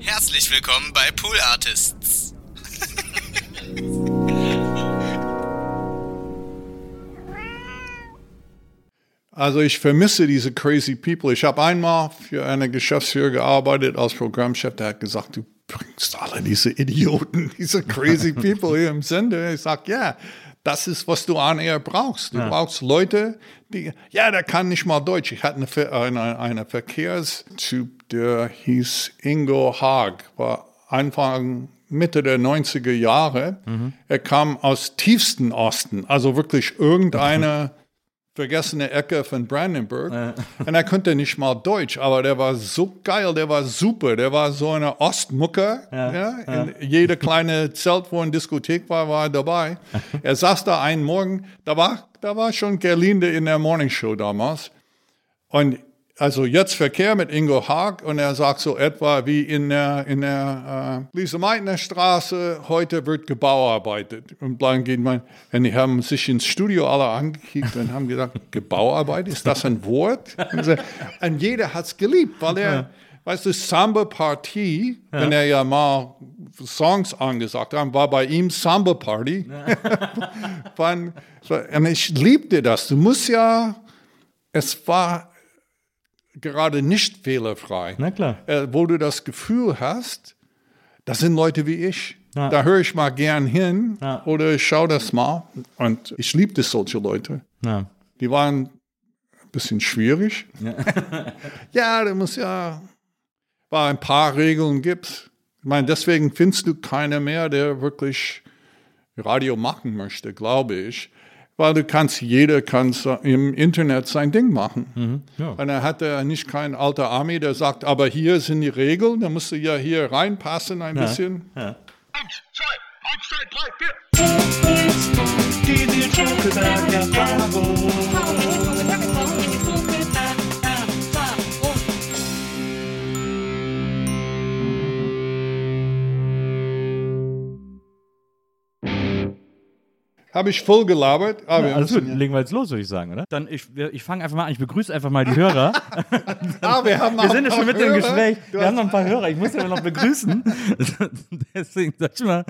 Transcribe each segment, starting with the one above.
Herzlich willkommen bei Pool Artists. Also ich vermisse diese crazy people. Ich habe einmal für eine Geschäftsführer gearbeitet als Programmchef, der hat gesagt, du bringst alle diese Idioten, diese crazy people hier im Sender. Ich sage, ja, das ist, was du an eher brauchst. Du brauchst Leute, die, ja, der kann nicht mal Deutsch. Ich hatte eine, eine, eine Verkehrstyp, der hieß Ingo Haag, war Anfang, Mitte der 90er Jahre. Er kam aus tiefsten Osten, also wirklich irgendeine vergessene Ecke von Brandenburg. Und er konnte nicht mal Deutsch, aber der war so geil, der war super. Der war so eine Ostmucke. Ja, In jede kleine Zelt, wo eine Diskothek war, war er dabei. Er saß da einen Morgen, da war, da war schon Gerlinde in der Morningshow damals. Und also jetzt Verkehr mit Ingo Haag und er sagt so etwa wie in der, in der äh, Lise Meitner Straße, heute wird Gebauarbeitet. Und dann geht man, und die haben sich ins Studio alle angekickt und haben gesagt, Gebauarbeit, ist das ein Wort? Und, jeder hat es geliebt, weil er, weißt du, Samba Party, wenn er ja mal Songs angesagt hat, war bei ihm Samba Party. Von, so, und ich liebte das. Du musst ja, es war gerade nicht fehlerfrei. Na klar. Äh, wo du das Gefühl hast, das sind Leute wie ich. Ja. Da höre ich mal gern hin Ja. oder ich schaue das mal. Und ich liebte solche Leute. Ja. Die waren ein bisschen schwierig. Ja, da muss ja, war ein paar Regeln gibt. Ich meine, deswegen findest du keiner mehr, der wirklich Radio machen möchte, glaube ich. Weil du kannst, jeder kann im Internet sein Ding machen. ja. Und er hat er nicht kein alter Army, der sagt, aber hier sind die Regeln, da musst du ja hier reinpassen ein bisschen. Ja. Eins, zwei, eins, zwei, drei, vier. Habe ich voll gelabert, aber wir Alles gut, ja- legen wir jetzt los, würde ich sagen, oder? Dann, ich, ich fange einfach mal an. Ich begrüße einfach mal die Hörer. Ah, wir haben Wir sind ja schon mit dem Hörer. Gespräch. Du Wir haben noch ein paar Hörer. Ich muss ja noch begrüßen. Deswegen sag ich mal,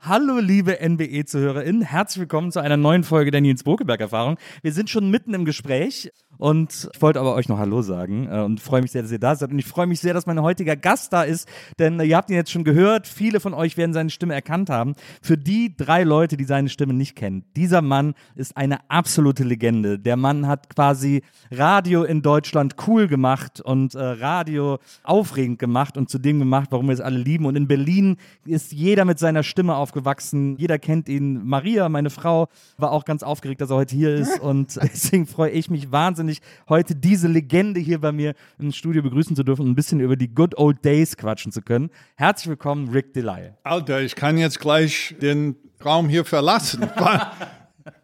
hallo liebe NBE-ZuhörerInnen. Herzlich willkommen zu einer neuen Folge der Nils Bokeberg-Erfahrung. Wir sind schon mitten im Gespräch und ich wollte aber euch noch Hallo sagen äh, und freue mich sehr, dass ihr da seid. Und ich freue mich sehr, dass mein heutiger Gast da ist, denn äh, ihr habt ihn jetzt schon gehört. Viele von euch werden seine Stimme erkannt haben. Für die drei Leute, die seine Stimme nicht kennen, dieser Mann ist eine absolute Legende. Der Mann hat quasi Radio in Deutschland cool gemacht und äh, Radio aufregend gemacht und zu dem gemacht, warum wir es alle lieben. Und in Berlin ist jeder mit seiner Stimme aufgewachsen. Jeder kennt ihn. Maria, meine Frau, war auch ganz aufgeregt, dass er heute hier ist. Und deswegen freue ich mich wahnsinnig, heute diese Legende hier bei mir im Studio begrüßen zu dürfen und ein bisschen über die Good Old Days quatschen zu können. Herzlich willkommen, Rick Delisle. Alter, ich kann jetzt gleich den Raum hier verlassen.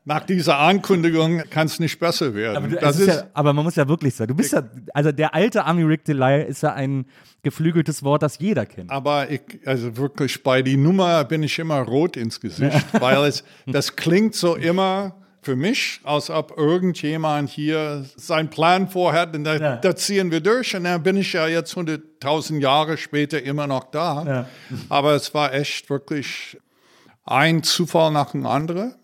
Nach dieser Ankündigung kann es nicht besser werden. Aber, du, das es ist ja, aber man muss ja wirklich sagen, du bist ja, also der alte Army Rick Delisle ist ja ein geflügeltes Wort, das jeder kennt. Aber ich, also wirklich bei die Nummer bin ich immer rot ins Gesicht, weil es, das klingt so immer für mich, als ob irgendjemand hier seinen Plan vorhat und da, Ja. da ziehen wir durch und dann bin ich ja jetzt 100.000 Jahre später immer noch da. Ja. Aber es war echt wirklich ein Zufall nach dem anderen.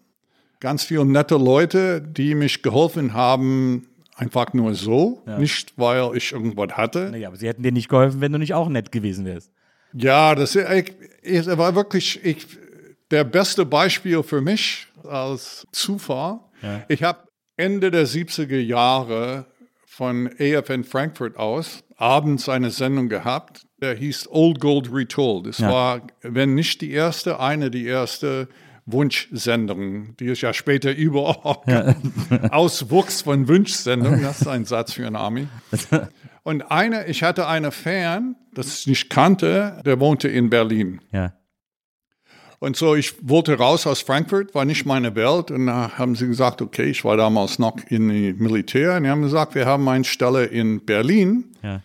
Ganz viele nette Leute, die mich geholfen haben, einfach nur so, nicht weil ich irgendwas hatte. Naja, aber sie hätten dir nicht geholfen, wenn du nicht auch nett gewesen wärst. Ja, das ich, ich, war wirklich ich, der beste Beispiel für mich als Zufall. Ich habe Ende der 70er Jahre von AFN Frankfurt aus abends eine Sendung gehabt, der hieß Old Gold Retold. Es Ja. war, wenn nicht die erste, eine die erste Wunschsendung, die es ja später überall auswuchs von Wunschsendungen. Das ist ein Satz für einen Army. Und eine, ich hatte einen Fan, das ich nicht kannte, der wohnte in Berlin. Ja. Und so, ich wollte raus aus Frankfurt, war nicht meine Welt. Und da haben sie gesagt, okay, ich war damals noch in die Militär. Und die haben gesagt, wir haben eine Stelle in Berlin. Ja.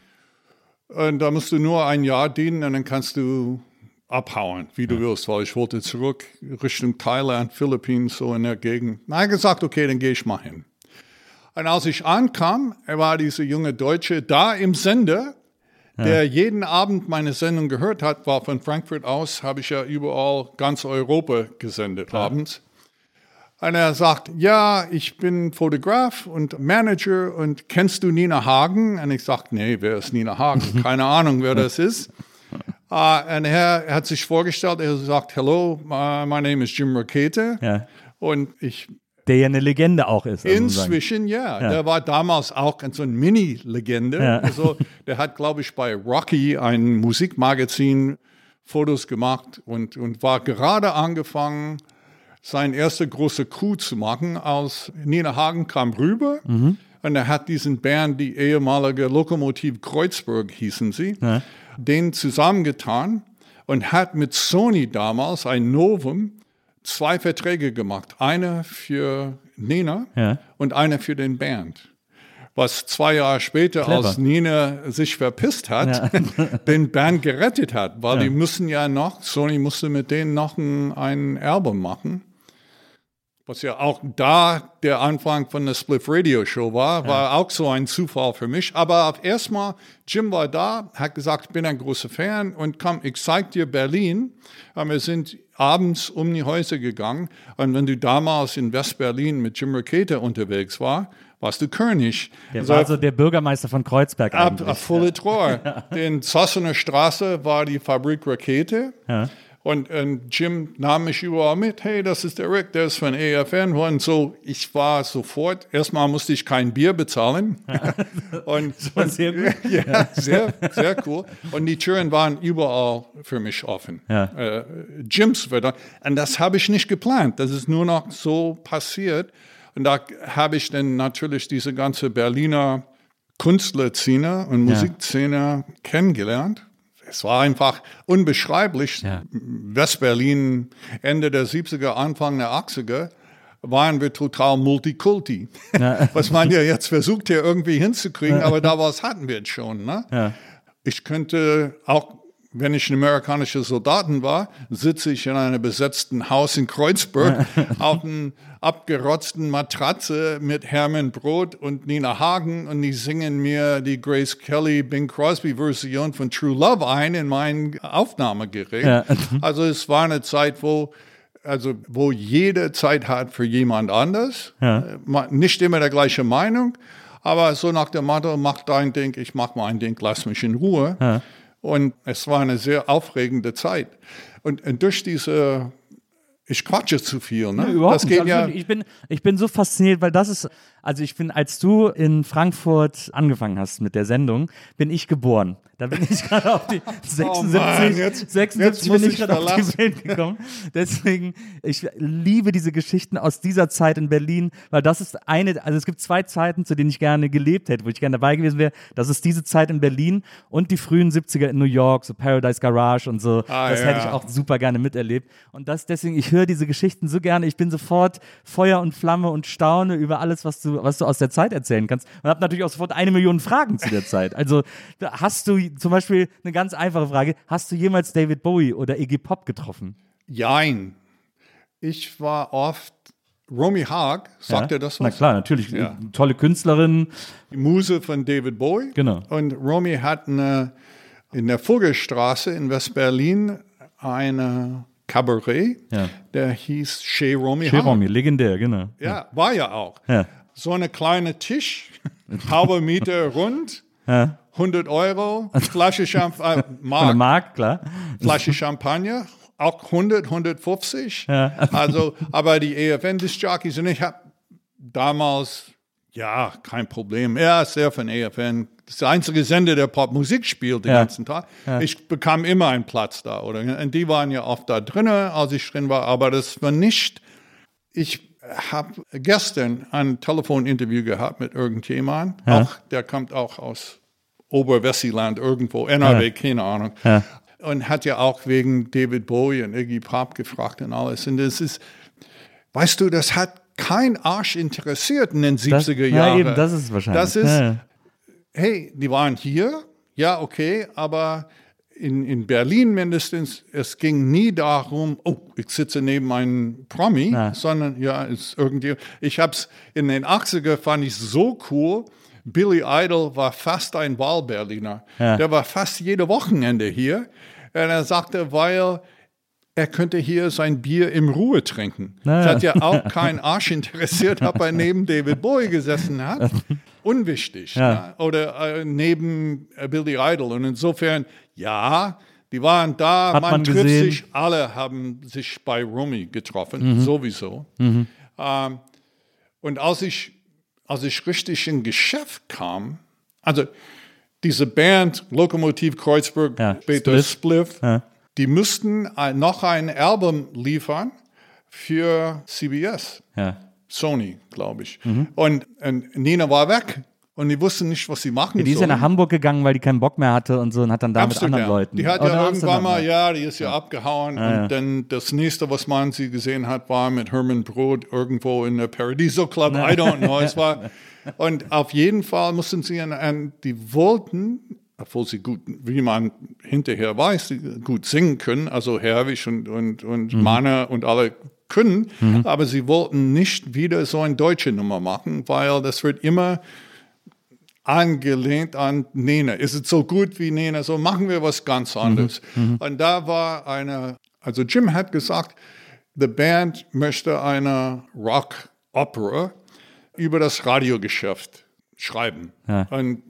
Und da musst du nur ein Jahr dienen und dann kannst du abhauen, wie du willst, weil ich wollte zurück Richtung Thailand, Philippinen, so in der Gegend. Na, gesagt, okay, dann gehe ich mal hin. Und als ich ankam, war dieser junge Deutsche da im Sender, der jeden Abend meine Sendung gehört hat, war von Frankfurt aus, habe ich ja überall ganz Europa gesendet abends. Und er sagt, ja, ich bin Fotograf und Manager und kennst du Nina Hagen? Und ich sage, nee, wer ist Nina Hagen? Keine Ahnung, wer das ist. Uh, und er, er hat sich vorgestellt, er sagt, hello, my, my name is Jim Rakete. Ja. Und ich Der ja eine Legende auch ist. also. Inzwischen, ja. Der war damals auch so eine Mini-Legende. Ja. Also, der hat, glaube ich, bei Rocky, ein Musikmagazin, Fotos gemacht und, und war gerade angefangen, sein erste große Coup zu machen, als Nina Hagen kam rüber. Mhm. Und er hat diesen Band, die ehemalige Lokomotiv Kreuzberg hießen sie, den zusammengetan und hat mit Sony damals ein Novum zwei Verträge gemacht. Einer für Nina Ja. und einer für den Band. Was zwei Jahre später, Clever. als Nina sich verpisst hat, den Band gerettet hat. Weil die müssen ja noch, Sony musste mit denen noch ein, ein Album machen. Was ja auch da der Anfang von der Spliff Radio Show war, war auch so ein Zufall für mich. Aber auf erstmal, Jim war da, hat gesagt, ich bin ein großer Fan und komm, ich zeig dir Berlin. Und wir sind abends um die Häuser gegangen. Und wenn du damals in West-Berlin mit Jim Rakete unterwegs war, warst du König. Der Also war also der Bürgermeister von Kreuzberg Ab auf volle Tor. Den Sossener Straße war die Fabrik Rakete. Und, und Jim nahm mich überall mit. Hey, das ist der Rick, der ist von AFN. Und so, ich war sofort, erstmal musste ich kein Bier bezahlen. und, und sehr gut. ja, sehr, sehr cool. Und die Türen waren überall für mich offen. Ja. Äh, Jims wird, und das habe ich nicht geplant. Das ist nur noch so passiert. Und da habe ich dann natürlich diese ganze Berliner Künstlerszene und Musikszene kennengelernt. Es war einfach unbeschreiblich. Ja. Westberlin, Ende der 70er, Anfang der 80er, waren wir total Multikulti. Was man ja jetzt versucht hier irgendwie hinzukriegen, aber da was hatten wir jetzt schon. Ne? Ich könnte auch, wenn ich ein amerikanischer Soldaten war, sitze ich in einem besetzten Haus in Kreuzberg auf einer abgerotzten Matratze mit Hermann Brot und Nina Hagen und die singen mir die Grace Kelly, Bing Crosby Version von True Love ein in mein Aufnahmegerät. Ja. Also es war eine Zeit, wo also wo jede Zeit hat für jemand anders. Äh, ma- Nicht immer der gleiche Meinung, aber so nach dem Motto, mach dein Ding, ich mach mein Ding, lass mich in Ruhe. Und es war eine sehr aufregende Zeit. Und, und durch diese, ich quatsche zu viel, ne? Überhaupt das nicht. geht ja, ich, bin, ich bin so fasziniert, weil das ist, also ich bin, als du in Frankfurt angefangen hast mit der Sendung, bin ich geboren. Da bin ich gerade auf die 76, Oh Mann, jetzt- 76 jetzt bin ich gerade auf die. Welt gekommen. Deswegen, ich liebe diese Geschichten aus dieser Zeit in Berlin, weil das ist eine, also es gibt zwei Zeiten, zu denen ich gerne gelebt hätte, wo ich gerne dabei gewesen wäre. Das ist diese Zeit in Berlin und die frühen 70er in New York, so Paradise Garage und so. Ah, das ja. hätte ich auch super gerne miterlebt. Und das deswegen, ich höre diese Geschichten so gerne. Ich bin sofort Feuer und Flamme und staune über alles, was du, was du aus der Zeit erzählen kannst. Und habe natürlich auch sofort eine Million Fragen zu der Zeit. Also hast du zum Beispiel eine ganz einfache Frage: Hast du jemals David Bowie oder Iggy Pop getroffen? jein. Ich war oft, Romy Haag, sagt ja? ihr das Na was? klar, natürlich. Ja. Tolle Künstlerin. Die Muse von David Bowie. Genau. Und Romy hat eine, in der Vogelstraße in West-Berlin eine Cabaret, Ja. der hieß Chez Romy Haag. Jerome, legendär, genau. Ja, war ja auch. Ja. So eine kleine Tisch, halbe Meter rund, 100 Euro, Flasche Champagner, der Mark, Markt, klar. Flasche Champagner, auch 100, 150. Also, aber die EFN-Disc-Jockeys und ich habe damals, ja, kein Problem. Er ist sehr von EFN. Das ist der einzige Sender, der Popmusik spielt den Ja. ganzen Tag. Ich bekam immer einen Platz da. Oder? Und die waren ja oft da drinnen, als ich drin war. Aber das war nicht. Ich habe gestern ein Telefoninterview gehabt mit irgendjemandem. Auch, der kommt auch aus Oberwessiland irgendwo, NRW, keine Ahnung. Und hat ja auch wegen David Bowie und Iggy Pop gefragt und alles. Und das ist, weißt du, das hat kein Arsch interessiert in den 70er ja, Jahren. eben, das ist wahrscheinlich. Das ist, Ja, ja. hey, die waren hier, ja, okay, aber in, in Berlin mindestens, es ging nie darum, oh, ich sitze neben einem Promi, Ja. sondern ja, ist irgendwie, ich hab's in den 80er fand ich so cool. Billy Idol war fast ein Wahlberliner. Ja. Der war fast jede Wochenende hier. Und er sagte, weil er könnte hier sein Bier im Ruhe trinken. Na Das hat ja auch kein Arsch interessiert, ob er neben David Bowie gesessen hat. Unwichtig. Ja. Oder äh, neben Billy Idol. Und insofern, ja, die waren da, Hat man, man trifft gesehen. sich, alle haben sich bei Rumi getroffen, sowieso. Ähm, und als ich, als ich richtig in Geschäft kam, also diese Band Lokomotiv Kreuzberg, Ja, später Spliff. Spliff, die müssten ein- noch ein Album liefern für CBS, Ja. Sony, glaube ich. Mhm. Und, und Nina war weg und die wussten nicht, was sie machen Die ist ja sollen. nach Hamburg gegangen, weil die keinen Bock mehr hatte und so und hat dann da mit Amsterdam. anderen Leuten. Die hat Oder ja irgendwann mal, ja. ja, die ist ja, abgehauen. ja. Und dann das nächste, was man sie gesehen hat, war mit Herman Brod irgendwo in der Paradiso Club. I don't know. Es war, und auf jeden Fall mussten sie, an, an, die wollten, obwohl sie gut, wie man hinterher weiß, gut singen können, also Herwig und, und, und Mhm. Manne und alle können, aber sie wollten nicht wieder so eine deutsche Nummer machen, weil das wird immer angelehnt an Nena. Ist es so gut wie Nena? So machen wir was ganz anderes. Und da war eine, also Jim hat gesagt, the Band möchte eine Rock-Opera über das Radiogeschäft schreiben. Ja. Und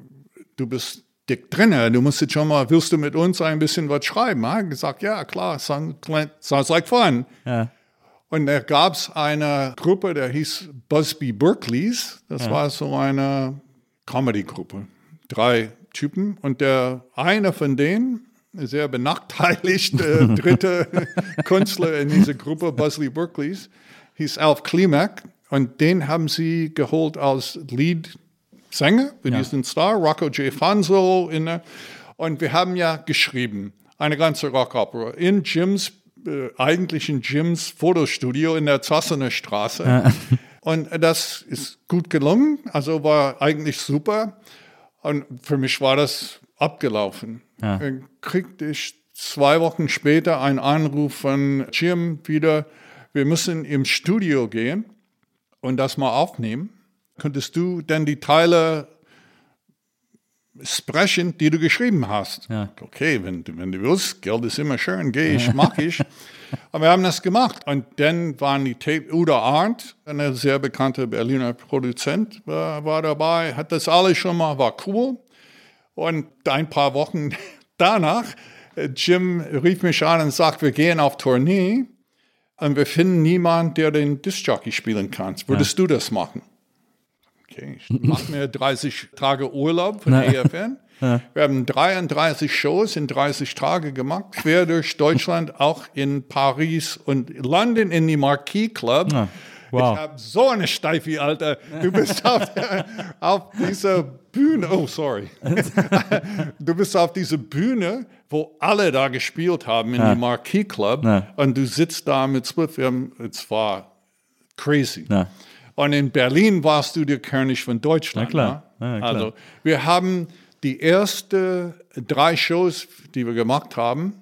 du bist dick drinne, du musst jetzt schon mal, willst du mit uns ein bisschen was schreiben? Er hat gesagt, ja, klar, sounds, like fun. Ja. Und da gab es eine Gruppe, der hieß Busby Berkeleys. Das war so eine Comedy-Gruppe. Drei Typen. Und der eine von denen, sehr benachteiligte dritte Künstler in dieser Gruppe, Busby Berkeleys, hieß Alf Klimak. Und den haben sie geholt als Lead-Sänger für diesen Star, Rocco J. Fanzo. In und wir haben ja geschrieben, eine ganze Rockopera in Jims äh, eigentlich in Jims Fotostudio in der Zassener Straße. Und das ist gut gelungen, also war eigentlich super. Und für mich war das abgelaufen. Dann kriegte ich zwei Wochen später einen Anruf von Jim wieder, wir müssen im Studio gehen und das mal aufnehmen. Könntest du denn die Teile sprechen, die du geschrieben hast. Okay, wenn, du- wenn du willst, Geld ist immer schön, gehe ich, mach ich. Aber wir haben das gemacht. Und dann waren die Tape, Uda Arndt, ein sehr bekannter Berliner Produzent, war, war dabei, hat das alles schon mal, war cool. Und ein paar Wochen danach, äh, Jim rief mich an und sagt, wir gehen auf Tournee und wir finden niemanden, der den Discjockey spielen kann. Würdest du das machen? Okay, ich mache mir 30 Tage Urlaub von EFN. Wir haben 33 Shows in 30 Tage gemacht, quer durch Deutschland, auch in Paris und London in die Marquis Club. wow. Ich habe so eine Steifi, Alter. Du bist auf, auf dieser Bühne. Oh, sorry. du bist auf dieser Bühne, wo alle da gespielt haben in die Marquis Club. Ja. Und du sitzt da mit Swift. Es war crazy. Ja. Und in Berlin warst du der König von Deutschland. Na klar. Ne? Ja, klar. Also, wir haben die ersten drei Shows, die wir gemacht haben,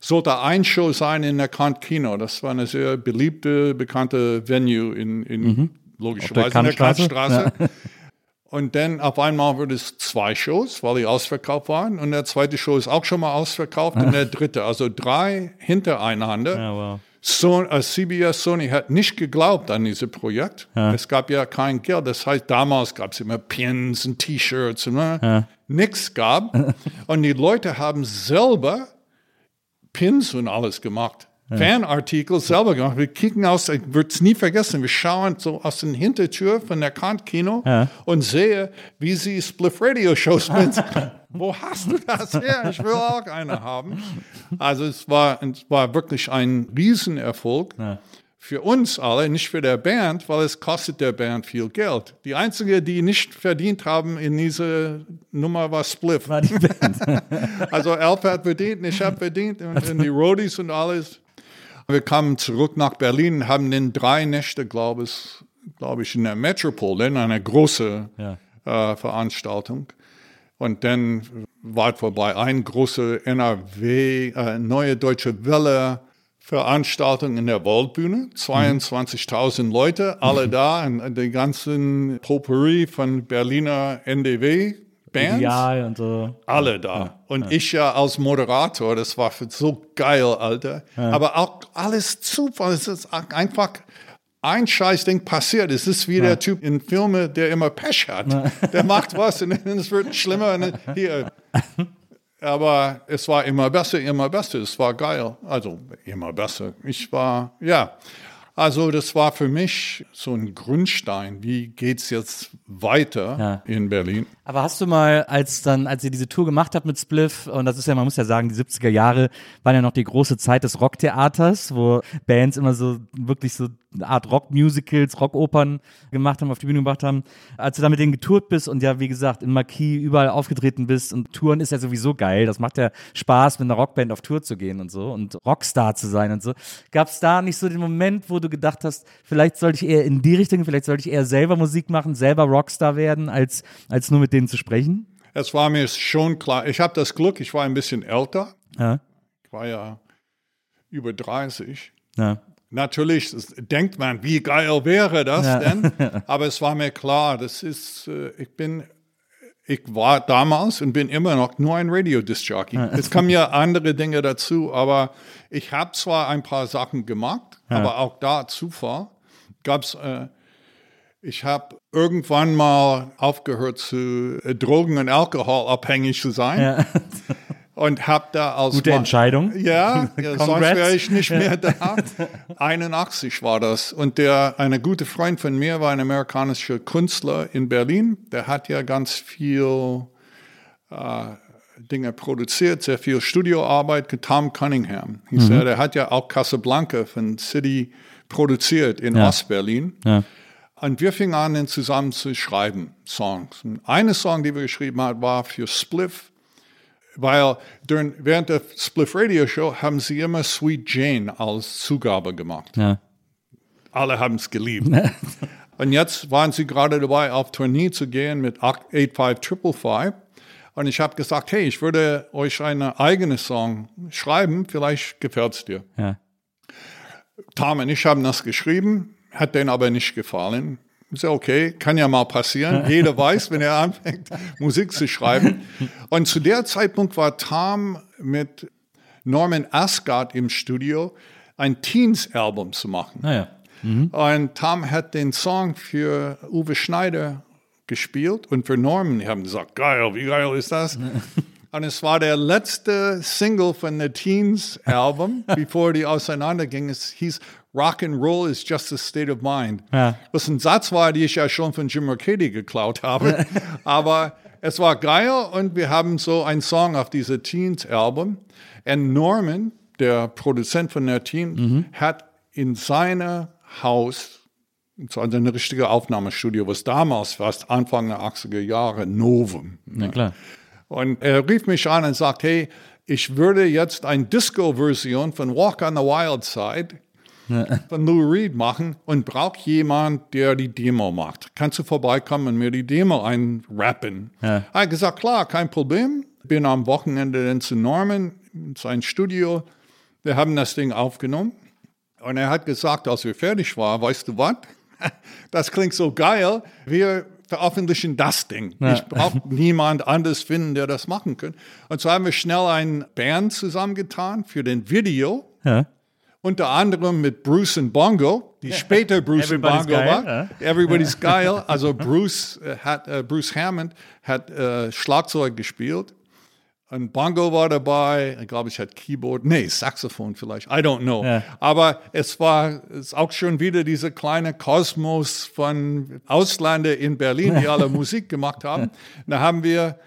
sollte ein Show sein in der Kant Kino. Das war eine sehr beliebte, bekannte Venue in, in logischerweise in der Kantstraße? Und dann auf einmal wurde es zwei Shows, weil die ausverkauft waren. Und der zweite Show ist auch schon mal ausverkauft. Und der dritte, also drei hintereinander. Ja, wow. So, äh, CBS Sony hat nicht geglaubt an dieses Projekt. Es gab ja kein Geld. Das heißt, damals gab es immer Pins und T-Shirts und ne? nichts gab. und die Leute haben selber Pins und alles gemacht. Fanartikel selber gemacht. Wir kicken aus, ich würde es nie vergessen, wir schauen so aus der Hintertür von der Kantkino und sehe, wie sie Spliff Radio Shows mit. Wo hast du das her? Ich will auch eine haben. Also es war, es war wirklich ein Riesenerfolg. Für uns alle, nicht für der Band, weil es kostet der Band viel Geld. Die einzige, die nicht verdient haben in dieser Nummer war Spliff. War die Band. Also Alf hat verdient, ich habe verdient und, und die Roadies und alles. Wir kamen zurück nach Berlin, haben dann drei Nächte, glaube ich, glaube ich, in der Metropol, dann eine große Ja. äh, Veranstaltung. Und dann war vorbei eine große NRW, äh, Neue Deutsche Welle Veranstaltung in der Waldbühne. 22.000 Leute, alle da, und die ganzen Potpourri von Berliner NDW-Bands Ideal und so. alle da. und ich ja als Moderator, das war so geil, Alter. Aber auch alles Zufall. Es ist einfach ein Scheißding passiert. Es ist wie der Typ in Filmen, der immer Pech hat. Der macht was und es wird schlimmer. Hier. Aber es war immer besser, immer besser. Es war geil. Also immer besser. Ich war, ja. Also das war für mich so ein Grundstein. Wie geht's jetzt weiter Ja. in Berlin? Aber hast du mal, als dann, als ihr diese Tour gemacht habt mit Spliff, und das ist ja, man muss ja sagen, die 70er Jahre waren ja noch die große Zeit des Rocktheaters, wo Bands immer so wirklich so eine Art Rockmusicals, Rockopern gemacht haben, auf die Bühne gebracht haben. Als du da mit denen getourt bist und ja, wie gesagt, in Marquis überall aufgetreten bist und Touren ist ja sowieso geil. Das macht ja Spaß, mit einer Rockband auf Tour zu gehen und so und Rockstar zu sein und so. Gab es da nicht so den Moment, wo du gedacht hast, vielleicht sollte ich eher in die Richtung, vielleicht sollte ich eher selber Musik machen, selber Rockstar werden, als, als nur mit denen zu sprechen? Es war mir schon klar. Ich habe das Glück, ich war ein bisschen älter. Ja. Ich war ja über 30. Ja. Natürlich denkt man, wie geil wäre das Ja. denn? Aber es war mir klar, das ist, äh, ich bin, ich war damals und bin immer noch nur ein Radiodisc-Jockey. Es kommen ja andere Dinge dazu, aber ich habe zwar ein paar Sachen gemacht, aber auch da Zufall gab's. Äh, ich habe irgendwann mal aufgehört zu äh, Drogen- und Alkohol abhängig zu sein. Und habe da als Gute Entscheidung. Ja, ja sonst wäre ich nicht mehr da. 81 war das. Und der, eine gute Freund von mir war ein amerikanischer Künstler in Berlin. Der hat ja ganz viel äh, Dinge produziert, sehr viel Studioarbeit. Tom Cunningham hieß er. Der hat ja auch Casablanca von City produziert in Ja. Ostberlin. Ja. Und wir fingen an, zusammen zu schreiben, Songs. Und eine Song, die wir geschrieben haben, war für Spliff, weil during, während der Spliff Radio Show haben sie immer Sweet Jane als Zugabe gemacht. Ja. Alle haben es geliebt. Und jetzt waren sie gerade dabei, auf Tournee zu gehen mit 85555. Und ich habe gesagt, hey, ich würde euch eine eigene Song schreiben, vielleicht gefällt es dir. Ja. Tom und ich haben das geschrieben, hat denen aber nicht gefallen. Ist ja okay, kann ja mal passieren. Jeder weiß, wenn er anfängt, Musik zu schreiben. Und zu der Zeitpunkt war Tom mit Norman Asgard im Studio, ein Teens-Album zu machen. Naja. Und Tom hat den Song für Uwe Schneider gespielt und für Norman. Die haben gesagt, geil, wie geil ist das? Und es war der letzte Single von der Teens Album, bevor die auseinandergingen. Es hieß Rock and Roll is just a state of mind. Ja. Was ein Satz war, den ich ja schon von Jim Mercady geklaut habe. Aber es war geil und wir haben so einen Song auf dieser Teens Album. Und Norman, der Produzent von der Teen, hat in seinem Haus so also ein richtiges Aufnahmestudio, was damals fast Anfang der 80er Jahre Novum. Na klar. Und er rief mich an und sagt, hey, ich würde jetzt eine Disco-Version von Walk on the Wild Side von Lou Reed machen und brauche jemand, der die Demo macht. Kannst du vorbeikommen und mir die Demo einrappen? Ja. Er hat gesagt, klar, kein Problem. Bin am Wochenende dann zu Norman, in sein Studio. Wir haben das Ding aufgenommen. Und er hat gesagt, als wir fertig waren, weißt du was? Das klingt so geil. Wir veröffentlichen das Ding. Ich brauche niemand anderes finden, der das machen kann. Und so haben wir schnell eine Band zusammengetan für den Video. Ja. unter anderem mit Bruce und Bongo, die später Bruce und Bongo geil, war. Everybody's geil. Also Bruce äh, hat äh, Bruce Hammond hat äh, Schlagzeug gespielt. Und Bongo war dabei, ich glaube, ich hatte Keyboard, nee, Saxophon vielleicht, I don't know. Ja. Aber es war es auch schon wieder dieser kleine Kosmos von Ausländer in Berlin, die alle Musik gemacht haben. Da haben wir,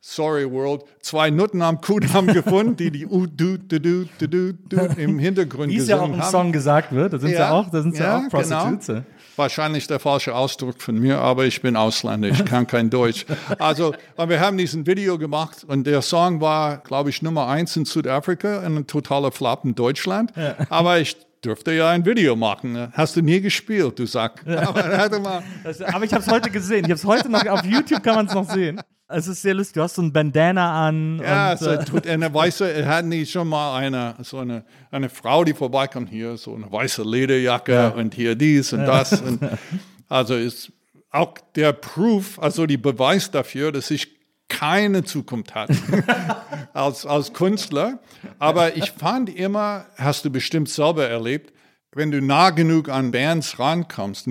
sorry world, zwei Nutten am Kudamm gefunden, die die U, du, du, du, du, du, im Hintergrund Wie es ja auch gesungen im haben. Song gesagt wird, da sind sie auch, da sind sie ja, auch Prostitutes. Genau. Wahrscheinlich der falsche Ausdruck von mir, aber ich bin Ausländer, ich kann kein Deutsch. Also, und wir haben diesen Video gemacht und der Song war, glaube ich, Nummer eins in Südafrika ein totaler Flop in Deutschland. Aber ich dürfte ja ein Video machen. Hast du nie gespielt, du Sack. Aber, aber ich habe es heute gesehen. Ich habe es heute noch auf YouTube kann man es noch sehen. Es ist sehr lustig. Du hast so ein Bandana an. Ja, und, so äh, tut eine weiße, hatten die schon mal eine, so eine, eine Frau, die vorbeikommt, hier so eine weiße Lederjacke und hier dies und das. Und also ist auch der Proof, also die Beweis dafür, dass ich keine Zukunft hatte als, als Künstler. Aber ich fand immer, hast du bestimmt selber erlebt, wenn du nah genug an Bands rankommst,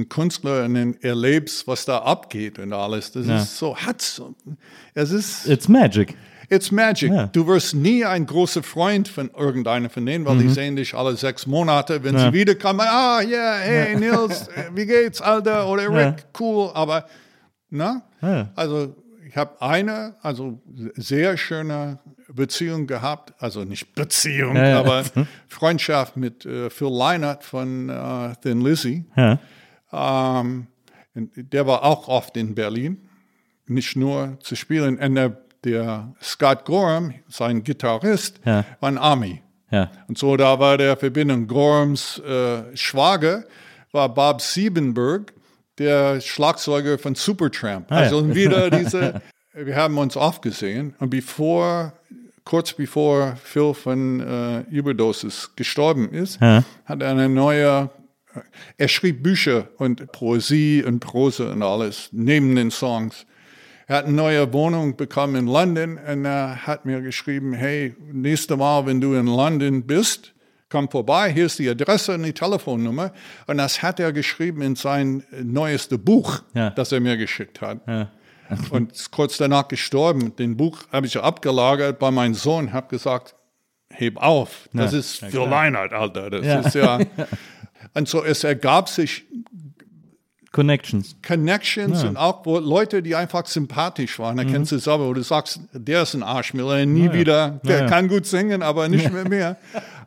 und dann erlebst, was da abgeht und alles, das ist so, hat so, es ist, It's magic. It's magic. Ja. Du wirst nie ein großer Freund von irgendeiner von denen, weil die sehen dich alle sechs Monate. Wenn Mhm. Ja. sie wiederkommen, ah, ja, hey, Nils, äh, wie geht's, Alter? Oder Rick, cool. Aber, na? Ja. Also, ich habe eine, also sehr schöne Beziehung gehabt. Also nicht Beziehung, Ja, ja. aber Freundschaft mit äh, Phil Leinert von äh, Thin Lizzy. Ja. Ähm, der war auch oft in Berlin, nicht nur zu spielen. Und der, der Scott Gorham, sein Gitarrist, war ein Army. Und so da war der Verbindung. Gorhams äh, Schwager war Bob Siebenberg, der Schlagzeuger von Supertramp. Ah, ja. also wieder diese, wir haben uns oft gesehen. Und bevor, kurz bevor Phil von äh, Überdosis gestorben ist, Ja. hat er eine neue, er schrieb Bücher und Poesie und Prose und alles neben den Songs. Er hat eine neue Wohnung bekommen in London und er hat mir geschrieben, hey, nächstes Mal, wenn du in London bist, komm vorbei, hier ist die Adresse und die Telefonnummer. Und das hat er geschrieben in sein neuestes Buch, Ja. das er mir geschickt hat. Ja. Und ist kurz danach gestorben. Den Buch habe ich abgelagert bei meinem Sohn, habe gesagt, heb auf, das Ja. ist Phil Leinert, Alter. Das ist ja. Und so, es ergab sich Connections. Connections und auch wo Leute, die einfach sympathisch waren. Da kennst du selber, wo du sagst, der ist ein Arschmiller, nie wieder, der ja. kann gut singen, aber nicht mehr mehr.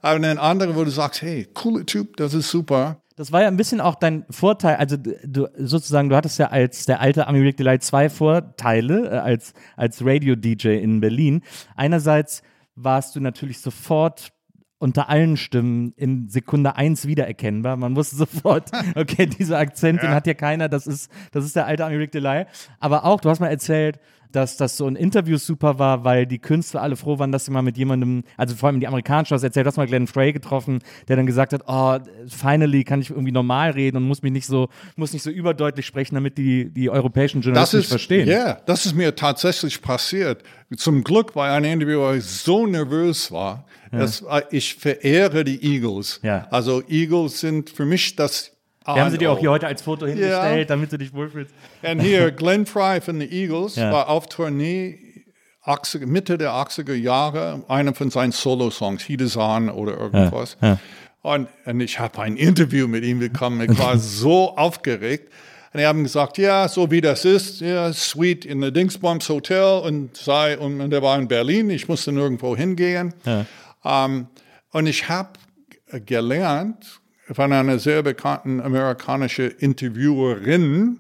Aber dann andere, wo du sagst, hey, cooler Typ, das ist super. Das war ja ein bisschen auch dein Vorteil, also du sozusagen, du hattest ja als der alte Army Rick Delight zwei Vorteile äh, als, als Radio-DJ in Berlin. Einerseits warst du natürlich sofort unter allen Stimmen in Sekunde eins wiedererkennbar. Man wusste sofort, okay, dieser Akzent, den hat hier keiner, das ist, das ist der alte Rick Delay. Aber auch, du hast mal erzählt, dass das so in Interviews super war, weil die Künstler alle froh waren, dass sie mal mit jemandem, also vor allem die Amerikanischen, du hast erzählt, du hast mal Glenn Frey getroffen, der dann gesagt hat, oh, finally kann ich irgendwie normal reden und muss mich nicht so, muss nicht so überdeutlich sprechen, damit die, die europäischen Das Journalisten mich ist, verstehen. ja, das ist mir tatsächlich passiert. Zum Glück bei einem Interview, weil ich so nervös war. Das, äh, ich verehre die Eagles. Ja. Also Eagles sind für mich das Wir haben sie dir auch hier A&O. heute als Foto hingestellt, damit du dich wohlfühlst. Und hier, Glenn Fry von den Eagles Ja. war auf Tournee 80, Mitte der 80er Jahre, einer von seinen Solo-Songs, On oder irgendwas. Und, und ich habe ein Interview mit ihm bekommen. Ich war so aufgeregt. Und die haben gesagt, ja, so wie das ist, ja, Suite in der Dingsbums Hotel und sei, und, und der war in Berlin, ich musste nirgendwo hingehen. Ähm, und ich habe gelernt von einer sehr bekannten amerikanischen Interviewerin,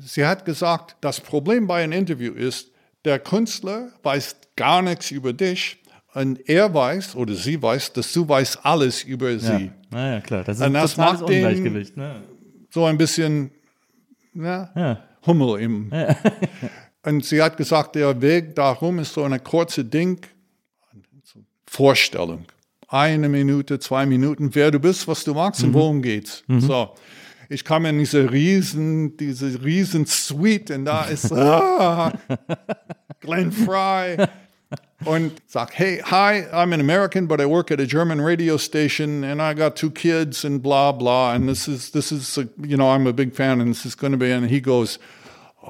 sie hat gesagt, das Problem bei einem Interview ist, der Künstler weiß gar nichts über dich und er weiß oder sie weiß, dass du weißt alles über sie. Naja, klar, das ist Und das totales macht den- Ungleichgewicht. Ne? So ein bisschen ja, Hummel im. Und sie hat gesagt, der Weg darum ist so eine kurze Ding, Vorstellung. Eine Minute, zwei Minuten, wer du bist, was du magst und worum geht's. So. Ich kam in diese riesen, diese riesen Suite und da ist ah, Glenn Fry. und sagt, hey, hi, I'm an American, but I work at a German radio station and I got two kids and blah, blah. And this is, this is, a, you know, I'm a big fan and this is going to be, and he goes,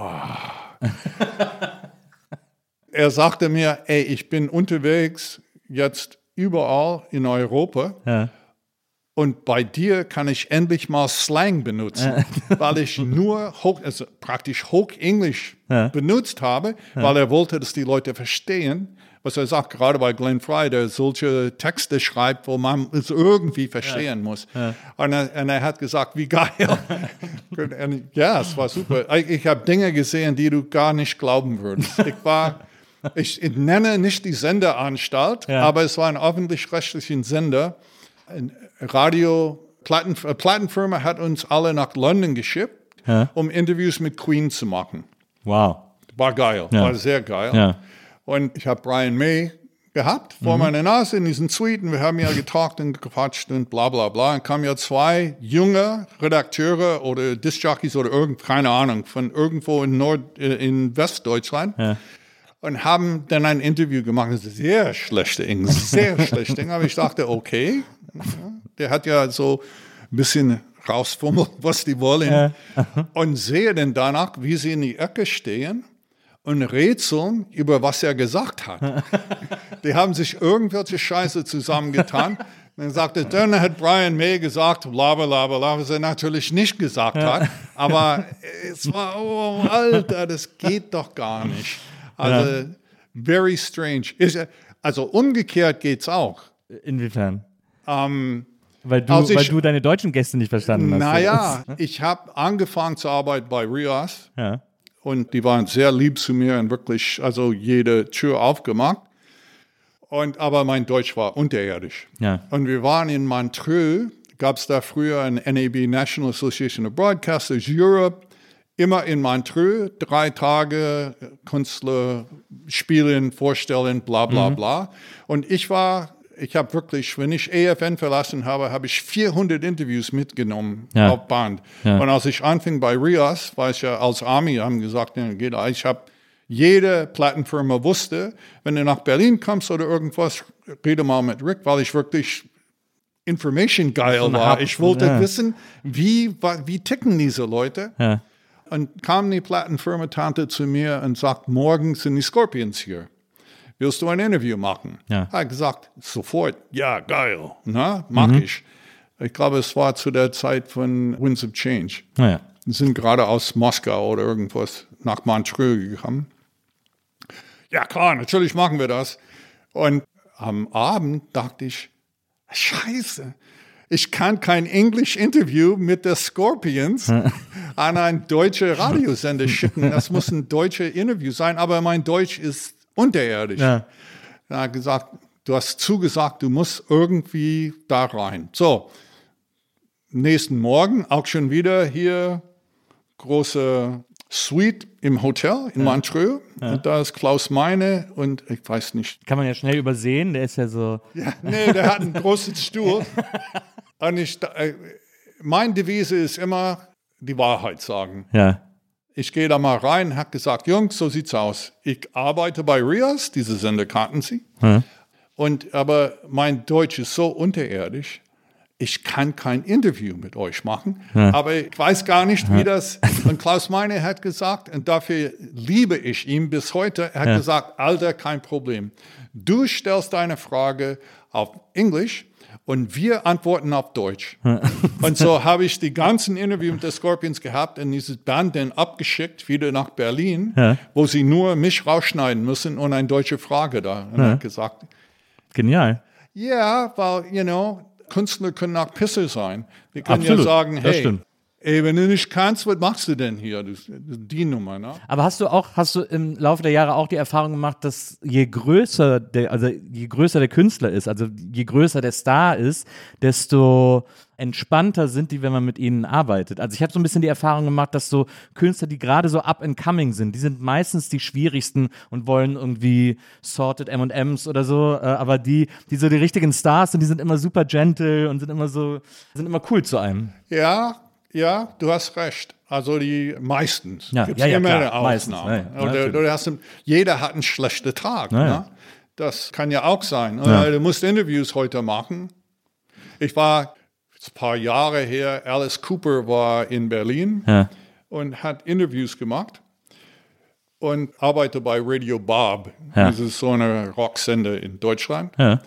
er sagte mir, ey, ich bin unterwegs jetzt überall in Europa Ja. und bei dir kann ich endlich mal Slang benutzen, weil ich nur hoch, also praktisch Hochenglisch benutzt habe, weil er wollte, dass die Leute verstehen, was er sagt, gerade bei Glenn Fry, der solche Texte schreibt, wo man es irgendwie verstehen muss. Und, er, und er hat gesagt, wie geil. Und ja, es war super. Ich, ich habe Dinge gesehen, die du gar nicht glauben würdest. Ich war, ich, nenne nicht die Senderanstalt, Ja. aber es war ein öffentlich-rechtlichen Sender. Radio, Platten, äh, Plattenfirma hat uns alle nach London geschickt, Ja. um Interviews mit Queen zu machen. Wow. War geil, Ja. war sehr geil. Ja. Und ich habe Brian May gehabt vor meiner Nase in diesen Suiten. Wir haben ja getalkt und gequatscht und bla bla bla. Und kamen ja zwei junge Redakteure oder Discjockeys oder irgend, keine Ahnung, von irgendwo in Nord, äh, in Westdeutschland. Und haben dann ein Interview gemacht. Das ist sehr schlechte Englisch, sehr schlecht Englisch. Aber ich dachte, okay, der hat ja so ein bisschen rausfummelt, was die wollen. Und sehe dann danach, wie sie in die Ecke stehen und rätseln über was er gesagt hat. Die haben sich irgendwelche Scheiße zusammengetan. Dann sagte, dann hat Brian May gesagt, bla bla bla bla, was er natürlich nicht gesagt hat. Aber es war, oh, Alter, das geht doch gar nicht. Also, very strange. Ist, also umgekehrt geht's auch. Inwiefern? Ähm, Weil du, Also ich- weil du deine deutschen Gäste nicht verstanden hast. naja, ich habe angefangen zu arbeiten bei Rias. Ja. Und die waren sehr lieb zu mir und wirklich, also jede Tür aufgemacht. Und, aber mein Deutsch war unterirdisch. Ja. Und wir waren in Montreux, gab es da früher ein NAB, National Association of Broadcasters Europe, immer in Montreux, drei Tage Künstler spielen, vorstellen, bla bla bla. Und ich war, ich habe wirklich, wenn ich AFN verlassen habe, habe ich 400 Interviews mitgenommen Ja. auf Band. Ja. Und als ich anfing bei Rias, war ich ja als Army, haben gesagt, ich habe jede Plattenfirma wusste, wenn du nach Berlin kommst oder irgendwas, rede mal mit Rick, weil ich wirklich Information geil war. Ich wollte ja. wissen, wie, wie ticken diese Leute. Ja. Und kam die Plattenfirma-Tante zu mir und sagt, morgen sind die Scorpions hier. Willst du ein Interview machen? Ja. Hat gesagt, sofort, ja, geil, na, mach ich. Ich glaube, es war zu der Zeit von Winds of Change. Naja. Wir sind gerade aus Moskau oder irgendwas nach Montreux gekommen. Ja, klar, natürlich machen wir das. Und am Abend dachte ich, Scheiße, ich kann kein Englisch-Interview mit der Scorpions an einen deutschen Radiosender schicken. Das muss ein deutsches Interview sein, aber mein Deutsch ist unterirdisch. Ja. Er hat gesagt, du hast zugesagt, du musst irgendwie da rein. So, nächsten Morgen auch schon wieder hier große Suite im Hotel in Montreux. Und da ist Klaus Meine und ich weiß nicht. Kann man ja schnell übersehen, der ist ja so. Ja, nee, der hat einen großen Stuhl. Und ich, äh, mein Devise ist immer die Wahrheit sagen. Ja. Ich gehe da mal rein, hat gesagt, Jungs, so sieht's aus. Ich arbeite bei Rias, diese Sender kannten Sie. Und aber mein Deutsch ist so unterirdisch. Ich kann kein Interview mit euch machen, aber ich weiß gar nicht, wie das. Und Klaus Meine hat gesagt, und dafür liebe ich ihn bis heute, er hat gesagt, Alter, kein Problem. Du stellst deine Frage auf Englisch und wir antworten auf Deutsch. und so habe ich die ganzen Interviews mit den Scorpions gehabt und dieses Band dann abgeschickt, wieder nach Berlin, wo sie nur mich rausschneiden müssen und eine deutsche Frage da. Und er hat gesagt, Genial. ja, weil, you know, Künstler können auch Pisser sein. Die können Absolut, ja sagen, hey, ey, wenn du nicht kannst, was machst du denn hier? Das, das die Nummer, ne? Aber hast du auch, hast du im Laufe der Jahre auch die Erfahrung gemacht, dass je größer der, also je größer der Künstler ist, also je größer der Star ist, desto entspannter sind die, wenn man mit ihnen arbeitet. Also ich habe so ein bisschen die Erfahrung gemacht, dass so Künstler, die gerade so up and coming sind, die sind meistens die schwierigsten und wollen irgendwie sorted M&Ms oder so, äh, aber die, die so die richtigen Stars sind, die sind immer super gentle und sind immer so, sind immer cool zu einem. Ja, ja, du hast recht. Also die meistens. Ja, Gibt's ja, ja, immer klar, eine meistens, Ausnahme. ja, ja, hast, jeder hat einen schlechten Tag. Ja, ne? Das kann ja auch sein. Äh, Du musst Interviews heute machen. Ich war ein paar Jahre her, Alice Cooper war in Berlin Ja. und hat Interviews gemacht und arbeitete bei Radio Bob. Ja. Das ist so eine Rocksender in Deutschland. Ja.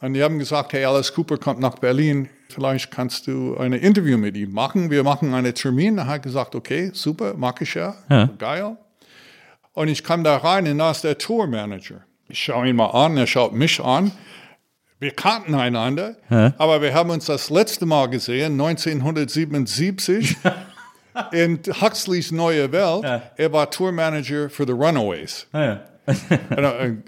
Und die haben gesagt, hey, Alice Cooper kommt nach Berlin, vielleicht kannst du ein Interview mit ihm machen. Wir machen einen Termin. Er hat gesagt, okay, super, mag ich ja, Ja. geil. Und ich kam da rein und da ist der Tourmanager. Ich schaue ihn mal an, er schaut mich an. Wir kannten einander, aber wir haben uns das letzte Mal gesehen, 1977, in Huxleys Neue Welt. Er war Tourmanager für The Runaways. Ja. Ein, ein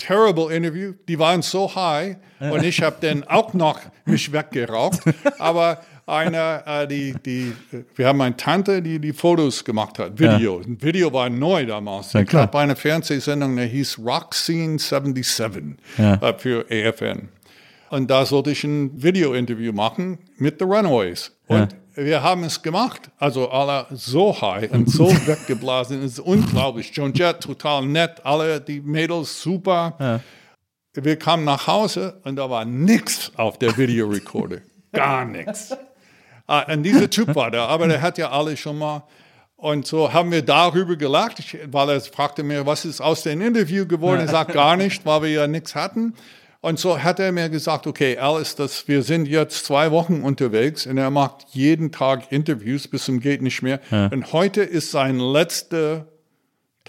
terrible Interview. Die waren so high und ich habe dann auch noch mich weggeraucht. Aber einer, äh, die, die, wir haben eine Tante, die die Fotos gemacht hat, Video. Ein Video war neu damals. Ja, ich habe eine Fernsehsendung, die hieß Rock Scene 77 Ja. äh, für AFN. Und da sollte ich ein Video-Interview machen mit The Runaways. Und wir haben es gemacht. Also alle so high und so weggeblasen. Es ist unglaublich. John Jett, total nett. Alle die Mädels super. Wir kamen nach Hause und da war nichts auf der Videorekorder. Gar nichts. Ah, und dieser Typ war da, aber der hat ja alle schon mal. Und so haben wir darüber gelacht, ich, weil er fragte mir, was ist aus dem Interview geworden? Er sagt gar nicht, weil wir ja nichts hatten. Und so hat er mir gesagt, okay, Alice, das, wir sind jetzt zwei Wochen unterwegs und er macht jeden Tag Interviews bis zum geht nicht mehr. Und heute ist sein letzter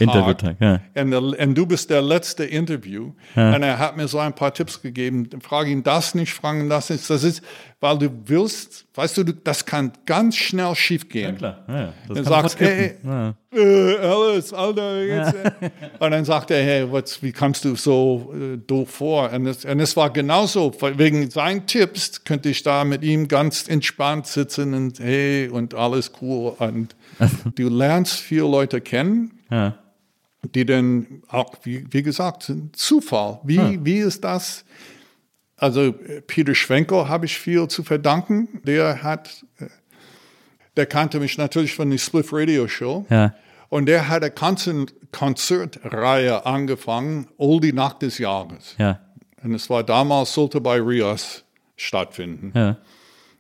Interviewtag, ja. und, der, und du bist der letzte Interview. Und er hat mir so ein paar Tipps gegeben. Frag ihn das nicht, frag ihn das nicht. Das ist, weil du willst, weißt du, du- das kann ganz schnell schief gehen. Klar. Ja, ja. Das Dann sagst, sofort hey. Ja. äh, Alice, Alter, jetzt. äh. Und dann sagt er, hey, was, wie kommst du so äh, doof vor? Und es, und es war genauso. Wegen seinen Tipps könnte ich da mit ihm ganz entspannt sitzen und hey, und alles cool. Und du lernst viele Leute kennen, Ja. Die dann auch, wie, wie gesagt, sind Zufall. Wie, wie ist das? Also Peter Schwenko habe ich viel zu verdanken. Der hat, äh, der kannte mich natürlich von der Spliff Radio Show. Ja. Und der hat eine Konzert Konzertreihe angefangen, Oldie Nacht des Jahres. Ja. Und es war damals, sollte bei Rias stattfinden. Ja.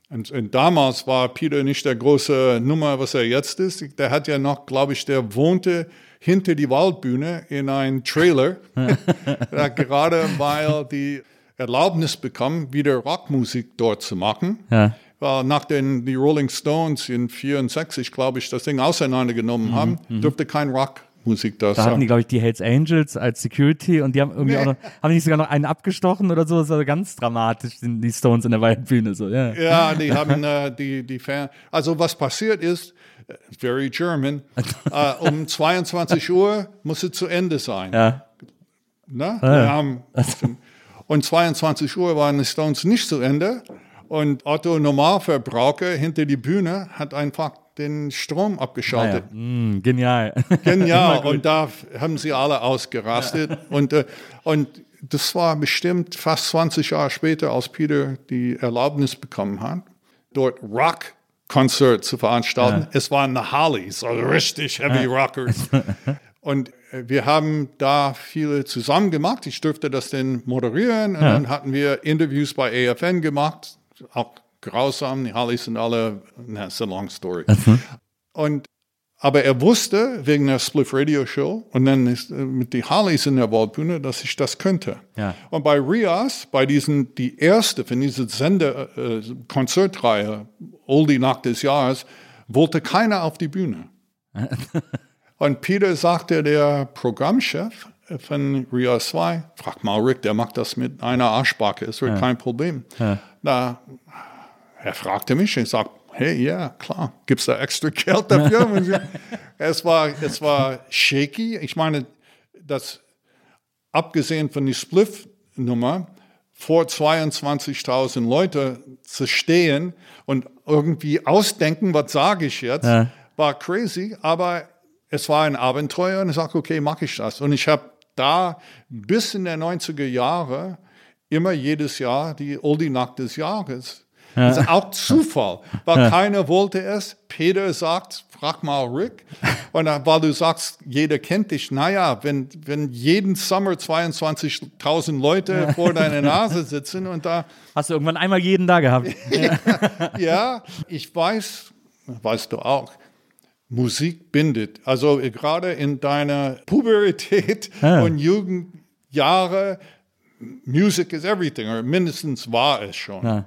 Und, und damals war Peter nicht der große Nummer, was er jetzt ist. Der hat ja noch, glaube ich, der wohnte hinter die Waldbühne in einem Trailer. er gerade weil die Erlaubnis bekommen, wieder Rockmusik dort zu machen. Ja. Weil nach den die Rolling Stones in 64, glaube ich, das Ding auseinandergenommen haben, dürfte kein Rockmusik da Mhm, Da hatten die, glaube ich, die Hells Angels als Security und die haben irgendwie Nee. auch noch, haben die sogar noch einen abgestochen oder so? Das war ganz dramatisch, die Stones in der Waldbühne. So, ja. Ja, die haben äh, die, die Fan. Also was passiert ist, very German, äh, um 22 Uhr muss es zu Ende sein. Ja. Ne? Wir haben, und 22 Uhr waren die Stones nicht zu Ende. Und Otto Normalverbraucher hinter die Bühne hat einfach den Strom abgeschaltet. Ah, ja. Mm, genial. Genial. und da haben sie alle ausgerastet. Und, äh, und das war bestimmt fast 20 Jahre später, als Peter die Erlaubnis bekommen hat, dort Rock-Konzert zu veranstalten. Es waren the Hollies, also richtig Heavy Rockers. Und äh, wir haben da viele zusammen gemacht. Ich durfte das dann moderieren. Und dann hatten wir Interviews bei AFN gemacht. Auch grausam. Die Hollies sind alle, na, it's a long story. Und aber er wusste wegen der Spliff Radio Show und dann ist, äh, mit die Harleys in der Waldbühne, dass ich das könnte. Ja. Und bei Rias, bei diesen, die erste von dieser Sender, äh, Konzertreihe, Oldie Nacht des Jahres, wollte keiner auf die Bühne. und Peter sagte, der Programmchef von Rias 2, frag mal Rick, der macht das mit einer Arschbacke, es wird kein Problem. Da, er fragte mich, ich sagte, hey, ja, klar, gibt's da extra Geld dafür? Es, war, es war shaky. Ich meine, das, abgesehen von der Spliff-Nummer, vor 22.000 Leute zu stehen und irgendwie ausdenken, was sage ich jetzt, war crazy, aber es war ein Abenteuer und ich sagte, okay, mache ich das. Und ich habe da bis in der 90er Jahre immer jedes Jahr die Oldie Nacht des Jahres Das ist auch Zufall, weil keiner wollte es. Peter sagt, frag mal Rick. Und weil du sagst, jeder kennt dich. Naja, wenn, wenn jeden Sommer 22.000 Leute vor deiner Nase sitzen und da, Hast du irgendwann einmal jeden da gehabt? ja, ich weiß, weißt du auch, Musik bindet. Also äh, gerade in deiner Pubertät und Jugendjahre, Music is everything, oder mindestens war es schon.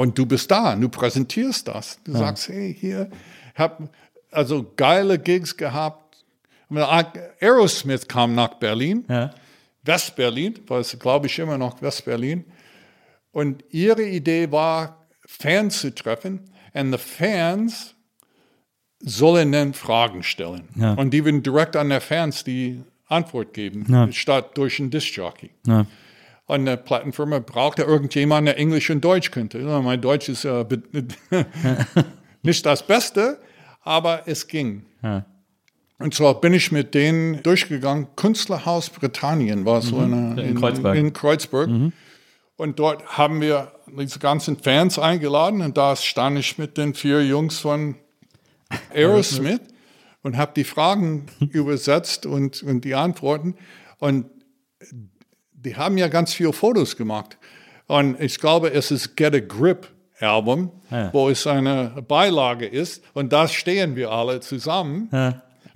Ja, ja. Und du bist da, du präsentierst das. Du sagst, hey, hier, hab also geile Gigs gehabt. Aerosmith kam nach Berlin, Ja. West-Berlin, war es, glaube ich, immer noch West-Berlin. Und ihre Idee war, Fans zu treffen. Und die Fans sollen dann Fragen stellen. Ja. Und die würden direkt an der Fans die Antwort geben, Ja. statt durch einen Disc-Jockey. Und eine Plattenfirma brauchte irgendjemanden, der Englisch und Deutsch könnte. Mein Deutsch ist äh, nicht das Beste, aber es ging. Ja. Und zwar bin ich mit denen durchgegangen. Künstlerhaus Britannien war so eine, In Kreuzberg. In Kreuzberg. Und dort haben wir diese ganzen Fans eingeladen und da stand ich mit den vier Jungs von Aerosmith und habe die Fragen übersetzt und, und die Antworten. Und die haben ja ganz viele Fotos gemacht. Und ich glaube, es ist Get a Grip Album, Ja. wo es eine Beilage ist. Und da stehen wir alle zusammen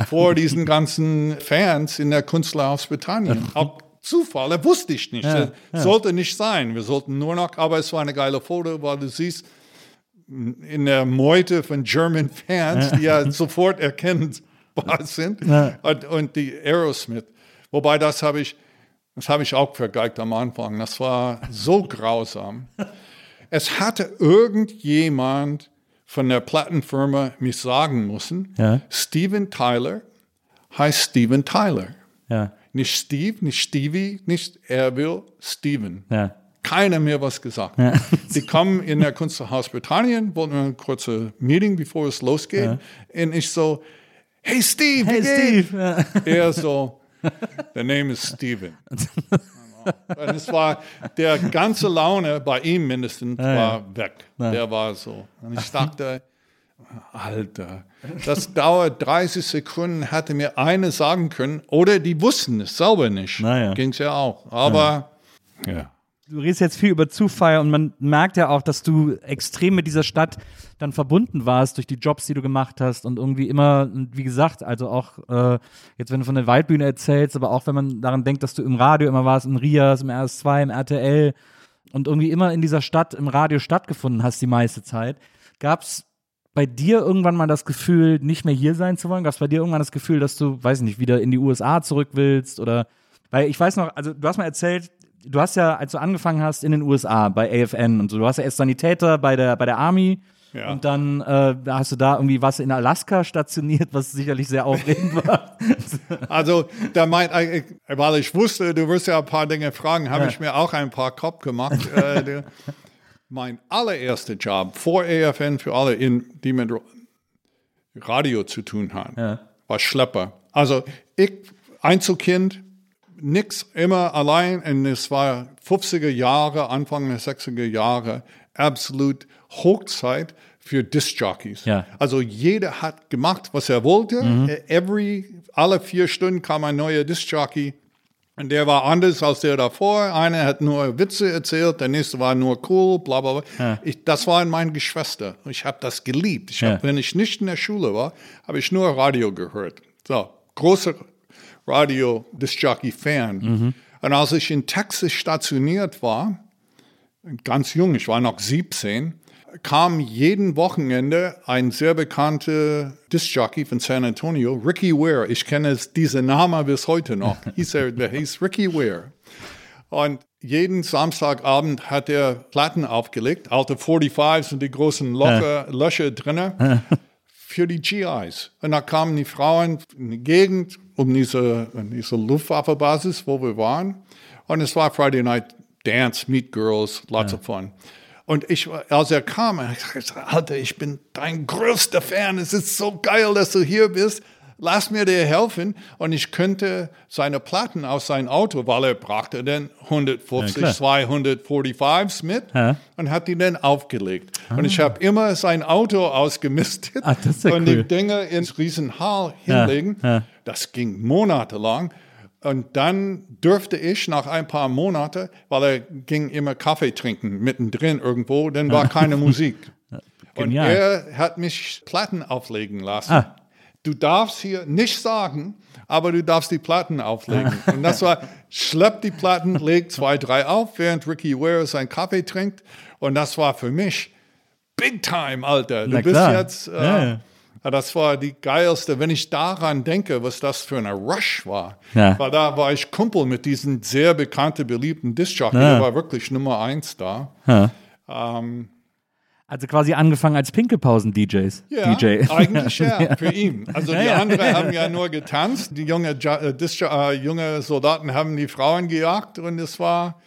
vor diesen ganzen Fans in der Künstlerhaus Britannien. Auch Zufall, das wusste ich nicht. Ja, Sollte nicht sein. Wir sollten nur noch, aber es war eine geile Foto, weil du siehst, in der Meute von German Fans, die ja sofort erkennbar sind, und, und die Aerosmith. Wobei das habe ich, das habe ich auch vergeigt am Anfang. Das war so grausam. Es hatte irgendjemand von der Plattenfirma mich sagen müssen, Ja. Steven Tyler heißt Steven Tyler. Ja. Nicht Steve, nicht Stevie, nicht er will Steven Ja. keiner mehr was gesagt. Die kommen in der Kunsthaus Britannien, wollten ein kurzes Meeting, bevor es losgeht. Und ich so, hey Steve, Hey? Steve. Ja. Er so, der Name ist Steven. Und es war, der ganze Laune bei ihm mindestens war weg. Der war so. Und ich dachte, Alter, das dauert 30 Sekunden, hätte mir eine sagen können, oder die wussten es selber nicht. Naja. Ging's ja auch. Aber, ja. Du redest jetzt viel über Zufall und man merkt ja auch, dass du extrem mit dieser Stadt dann verbunden warst durch die Jobs, die du gemacht hast und irgendwie immer, wie gesagt, also auch äh, jetzt, wenn du von der Waldbühne erzählst, aber auch wenn man daran denkt, dass du im Radio immer warst, in Rias, im RS2, im RTL und irgendwie immer in dieser Stadt im Radio stattgefunden hast die meiste Zeit. Gab es bei dir irgendwann mal das Gefühl, nicht mehr hier sein zu wollen? Gab es bei dir irgendwann das Gefühl, dass du, weiß ich nicht, wieder in die USA zurück willst? Oder weil ich weiß noch, also du hast mal erzählt, du hast ja, als du angefangen hast in den USA bei AFN und so, du hast ja erst Sanitäter bei der, bei der Army Ja. und dann äh, hast du da irgendwie was in Alaska stationiert, was sicherlich sehr aufregend war. Also, da meint, äh, weil ich wusste, du wirst ja ein paar Dinge fragen, habe ich mir auch ein paar Kopf gemacht. äh, der, mein allererster Job vor AFN für alle, in, die mit Ra- Radio zu tun haben, war Schlepper. Also, ich, Einzelkind, nix, immer allein. Und es war 50er Jahre, Anfang der 60er Jahre, absolut Hochzeit für Disc-Jockeys. Ja. Also jeder hat gemacht, was er wollte. Every, alle vier Stunden kam ein neuer Disc-Jockey. Und der war anders als der davor. Einer hat nur Witze erzählt, der nächste war nur cool, bla bla bla. Ich, das waren meine Geschwister. Ich habe das geliebt. Ich hab, Ja. Wenn ich nicht in der Schule war, habe ich nur Radio gehört. So, großer Radio-Disc-Jockey-Fan. Und als ich in Texas stationiert war, ganz jung, ich war noch 17, kam jeden Wochenende ein sehr bekannter Disc-Jockey von San Antonio, Ricky Ware. Ich kenne es- diesen Namen bis heute noch. Hieß er, der hieß Ricky Ware. Und jeden Samstagabend hat er Platten aufgelegt, alte 45s und die großen Locher, Löcher drinnen für die GIs. Und da kamen die Frauen in die Gegend um diese, diese Luftwaffebasis, wo wir waren. Und es war Friday Night Dance, Meet Girls, lots of fun. Und ich, als er kam, ich sagte, Alter, ich bin dein größter Fan. Es ist so geil, dass du hier bist. Lass mir dir helfen. Und ich könnte seine Platten aus seinem Auto, weil er brachte dann 150, Ja, klar. 245s mit Ja. und hat die dann aufgelegt. Und ich habe immer sein Auto ausgemistet Ah, ja und cool. die Dinge ins Riesenhall hinlegen. ja. Das ging monatelang. Und dann dürfte ich nach ein paar Monaten, weil er ging immer Kaffee trinken mittendrin irgendwo, dann war keine Musik. Und Genial. er hat mich Platten auflegen lassen. Ah. Du darfst hier nicht sagen, aber du darfst die Platten auflegen. Und das war, schlepp die Platten, leg zwei, drei auf, während Ricky Ware seinen Kaffee trinkt. Und das war für mich Big Time, Alter. Du bist jetzt, äh, ja, das war die geilste, wenn ich daran denke, was das für eine Rush war. Ja. Weil da war ich Kumpel mit diesem sehr bekannten, beliebten Disc-Jockey, Ja. der war wirklich Nummer eins da. Ja. Ähm, Also quasi angefangen als Pinkelpausen-DJs. Ja, DJ. eigentlich ja, für ihn. Also die ja. anderen haben ja nur getanzt, die junge, äh, äh, junge Soldaten haben die Frauen gejagt und es war,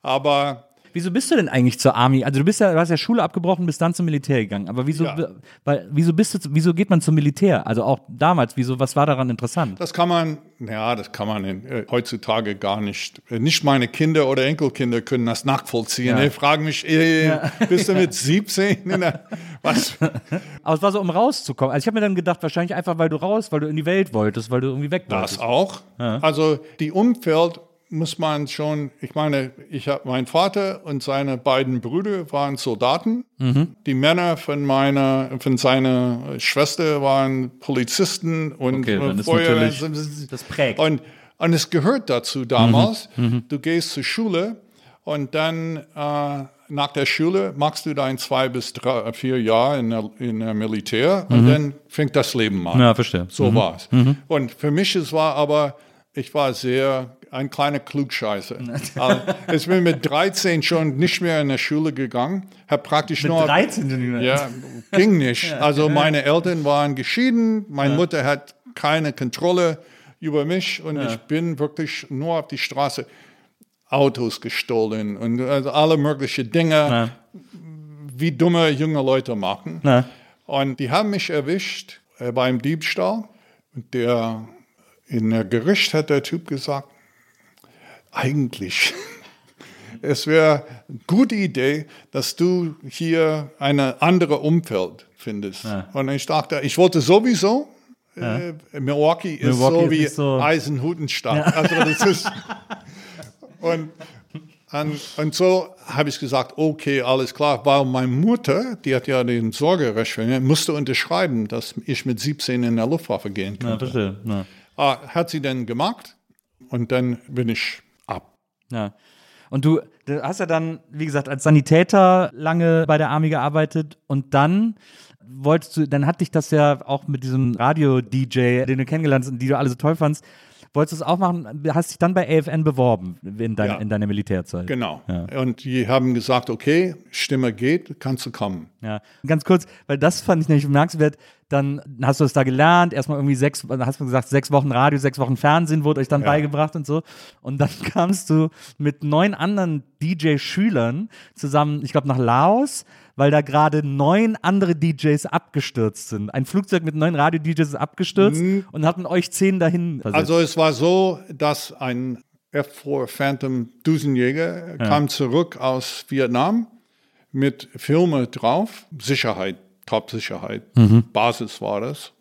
aber Wieso bist du denn eigentlich zur Army? Also du bist ja, du hast ja Schule abgebrochen, bist dann zum Militär gegangen. Aber wieso, Ja. weil, wieso bist du, wieso geht man zum Militär? Also auch damals, wieso, was war daran interessant? das kann man, ja, das kann man äh, heutzutage gar nicht. Äh, Nicht meine Kinder oder Enkelkinder können das nachvollziehen. Ja. Die fragen mich, äh, bist du mit 17? In der, was? Aber es war so, um rauszukommen. Also ich habe mir dann gedacht, wahrscheinlich einfach, weil du raus, weil du in die Welt wolltest, weil du irgendwie weg wolltest. Das auch. Also die Umfeld muss man schon, ich meine, ich habe mein Vater und seine beiden Brüder waren Soldaten. Mhm. Die Männer von meiner, von seiner Schwester waren Polizisten und Okay, dann äh, ist Feuer- natürlich- das prägt. Und, und es gehört dazu damals. Mhm. Du gehst zur Schule und dann äh, nach der Schule machst du dein zwei bis drei, vier Jahre in der, in der Militär und dann fängt das Leben an. Mhm. Ja, verstehe. Mhm. So war's. Und für mich es war aber, ich war sehr ein kleiner Klugscheißer. Also, ich bin mit 13 schon nicht mehr in der Schule gegangen, habe praktisch Mit nur 13 sind die- ja, ging nicht. Also meine Eltern waren geschieden, meine Mutter hat keine Kontrolle über mich und ich bin wirklich nur auf die Straße Autos gestohlen und also alle möglichen Dinge, Ja. wie dumme junge Leute machen. Na. Und die haben mich erwischt äh, beim Diebstahl. Und der, in der Gericht hat der Typ gesagt, eigentlich, es wäre eine gute Idee, dass du hier eine andere Umfeld findest. Und ich dachte, ich wollte sowieso, äh, Milwaukee ist Milwaukee so wie so- Eisenhutenstadt. Also das ist, und, und, und so habe ich gesagt, okay, alles klar, weil meine Mutter, die hat ja den Sorgerecht, musste unterschreiben, dass ich mit 17 in der Luftwaffe gehen Ja, könnte. verstehe. Ja. Ah, hat sie dann gemacht und dann bin ich. Ja. Und du, du hast ja dann, wie gesagt, als Sanitäter lange bei der Army gearbeitet und dann wolltest du, dann hat dich das ja auch mit diesem Radio-DJ, den du kennengelernt hast und die du alle so toll fandst, wolltest du es auch machen, hast dich dann bei AFN beworben in, dein, Ja. in deiner Militärzeit. Genau. Ja. Und die haben gesagt, okay, Stimme geht, kannst du kommen. Ja, ganz kurz, weil das fand ich nämlich bemerkenswert. Dann hast du es da gelernt, erstmal irgendwie sechs, hast du gesagt, sechs Wochen Radio, sechs Wochen Fernsehen wurde euch dann beigebracht und so. Und dann kamst du mit neun anderen DJ-Schülern zusammen, ich glaube, nach Laos, weil da gerade neun andere DJs abgestürzt sind. Ein Flugzeug mit neun Radio-DJs ist abgestürzt und hatten euch zehn dahin versetzt. Also es war so, dass ein F-4 Phantom Düsenjäger kam zurück aus Vietnam mit Filme drauf, Sicherheit, Top-Sicherheit, Basis war das.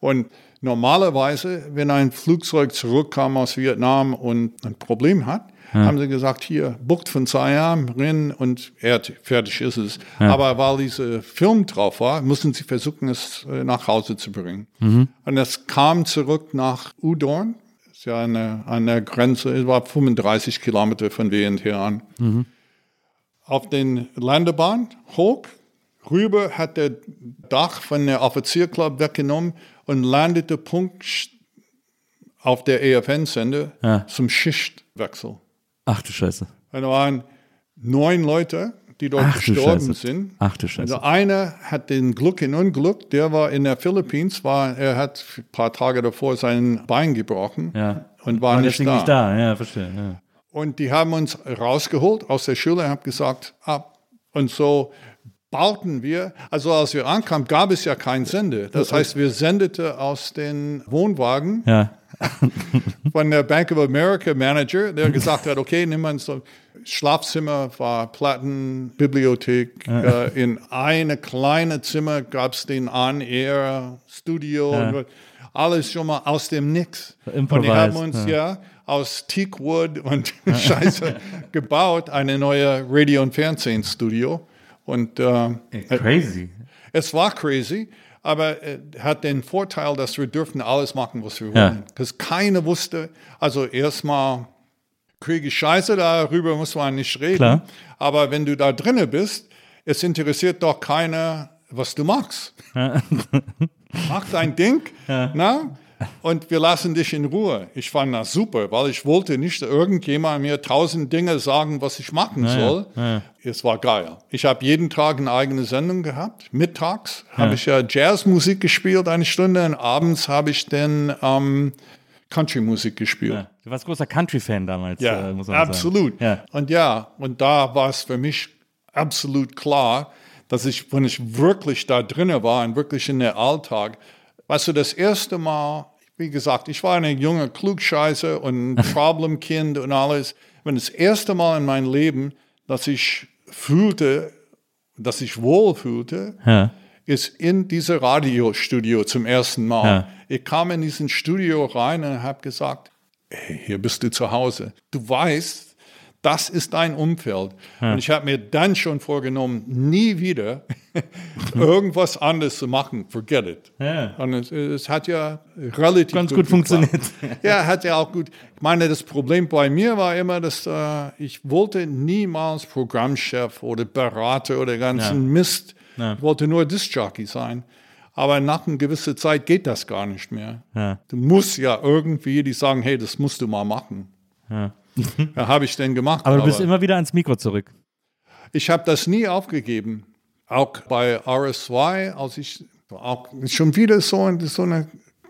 Und normalerweise, wenn ein Flugzeug zurückkam aus Vietnam und ein Problem hat, haben sie gesagt, hier, Bucht von Siam, rennen und er, fertig ist es. Aber weil dieser Film drauf war, mussten sie versuchen, es äh, nach Hause zu bringen. Und es kam zurück nach Udorn, ist ja an der, an Grenze, es war 35 Kilometer von wir entfernt. Auf den Landebahn hoch, rüber hat der Dach von der Offizierclub weggenommen und landete Punkt auf der EFN-Sender Ja. zum Schichtwechsel. Ach du Scheiße. Da waren neun Leute, die dort Ach gestorben sind. Ach du Scheiße. Also einer hat den Glück in Unglück, der war in der Philippines, war, er hat ein paar Tage davor sein Bein gebrochen Ja. und war War nicht da. nicht da, ja, verstehe. Ja. Und die haben uns rausgeholt aus der Schule und haben gesagt, ab. Und so bauten wir, also als wir ankamen, gab es ja keinen Sender. Das heißt, wir sendete aus den Wohnwagen Ja. von der Bank of America Manager, der gesagt hat, okay, nimm mal so Schlafzimmer war Plattenbibliothek. Äh, in eine kleine Zimmer gab es den On-Air-Studio. und Alles schon mal aus dem Nix. Und die Improvised, haben uns ja, aus Teakwood und Scheiße gebaut, eine neue Radio- und Fernsehstudio. Und äh, Crazy. es war crazy, aber äh, hat den Vorteil, dass wir dürften alles machen, was wir Ja. wollen. Dass keiner wusste, also erstmal kriege ich Scheiße, darüber muss man nicht reden. Klar. Aber wenn du da drinnen bist, es interessiert doch keiner, was du machst. Mach dein Ding, na? Und wir lassen dich in Ruhe. Ich fand das super, weil ich wollte nicht irgendjemand mir tausend Dinge sagen, was ich machen soll. Es war geil. Ich habe jeden Tag eine eigene Sendung gehabt. Mittags habe ich ja Jazzmusik gespielt, eine Stunde, und abends habe ich dann ähm, Countrymusik gespielt. Ja. Du warst großer Country-Fan damals, Ja, äh, muss man sagen. absolut. Ja. Und ja, und da war es für mich absolut klar, dass ich, wenn ich wirklich da drinnen war und wirklich in der Alltag, weißt du, das erste Mal, wie gesagt, ich war eine junge Klugscheiße und Problemkind und alles. Wenn das erste Mal in meinem Leben, dass ich fühlte, dass ich wohl fühlte, Ja. ist in diese Radiostudio zum ersten Mal. Ja. Ich kam in diesen Studio rein und habe gesagt, hey, hier bist du zu Hause. Du weißt, das ist dein Umfeld. Und ich habe mir dann schon vorgenommen, nie wieder irgendwas anderes zu machen. Forget it. Ja. Und es, es hat ja relativ Ganz gut geklappt. funktioniert. Ja, hat ja auch gut. Ich meine, das Problem bei mir war immer, dass äh, ich wollte niemals Programmchef oder Berater oder ganzen Mist. Ich wollte nur Disc-Jockey sein. Aber nach einer gewissen Zeit geht das gar nicht mehr. Du musst ja irgendwie, die sagen, hey, das musst du mal machen. Ja. Habe ich denn gemacht. Aber du bist immer wieder ans Mikro zurück. Ich habe das nie aufgegeben. Auch bei RS2, als ich auch schon wieder so, so eine